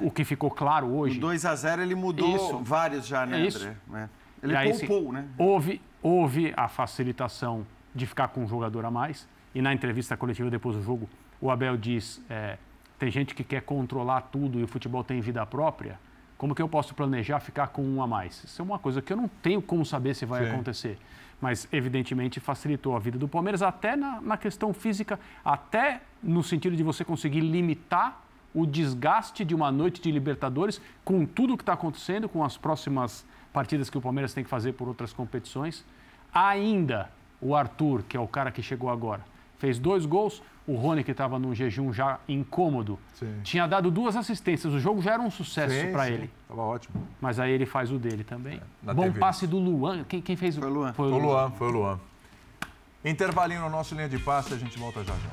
o que ficou claro hoje. O 2 a 0 ele mudou Isso. vários já, né, É isso. André? É. Ele aí, poupou, né? Houve, houve a facilitação de ficar com um jogador a mais. E na entrevista coletiva depois do jogo, o Abel diz: é, tem gente que quer controlar tudo e o futebol tem vida própria. Como que eu posso planejar ficar com um a mais? Isso é uma coisa que eu não tenho como saber se vai Sim. acontecer. Mas, evidentemente, facilitou a vida do Palmeiras, até na, na questão física, até no sentido de você conseguir limitar o desgaste de uma noite de Libertadores com tudo o que está acontecendo, com as próximas partidas que o Palmeiras tem que fazer por outras competições. Ainda o Arthur, que é o cara que chegou agora, fez dois gols. O Rony, que estava num jejum já incômodo, tinha dado duas assistências. O jogo já era um sucesso Sim, para sim. ele. Tava ótimo. Mas aí ele faz o dele também. na Bom TV. passe do Luan. Quem, quem fez o. Foi o Luan. Foi o Luan, foi o Luan. Intervalinho no nosso linha de passe, a gente volta já já.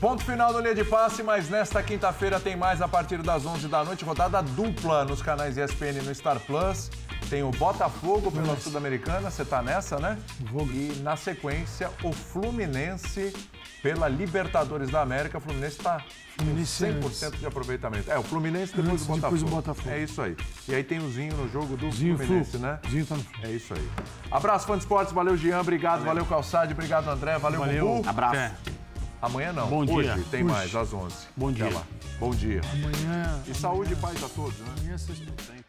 Ponto final do linha de passe, mas nesta quinta-feira tem mais a partir das 11 da noite, rodada dupla nos canais ESPN e no Star Plus. Tem o Botafogo pela Sul-Americana, você tá nessa, né? E na sequência, o Fluminense pela Libertadores da América. O Fluminense está com Fluminense 100% de aproveitamento. É, o Fluminense depois Antes, do Botafogo. depois do Botafogo. É isso aí. E aí tem o Zinho no jogo do Zinho Fluminense, Flu. né? Zinho tá no É isso aí. Abraço, fã de esportes. Valeu, Jean. Obrigado. Valeu, Calçade. Obrigado, André. Valeu, Valeu. Bubu. Abraço. Até. Amanhã não. Bom dia. Hoje tem Hoje. mais, às 11. Bom dia. lá. Bom dia. Amanhã. E saúde e paz a todos, né? Amanhã, sexta.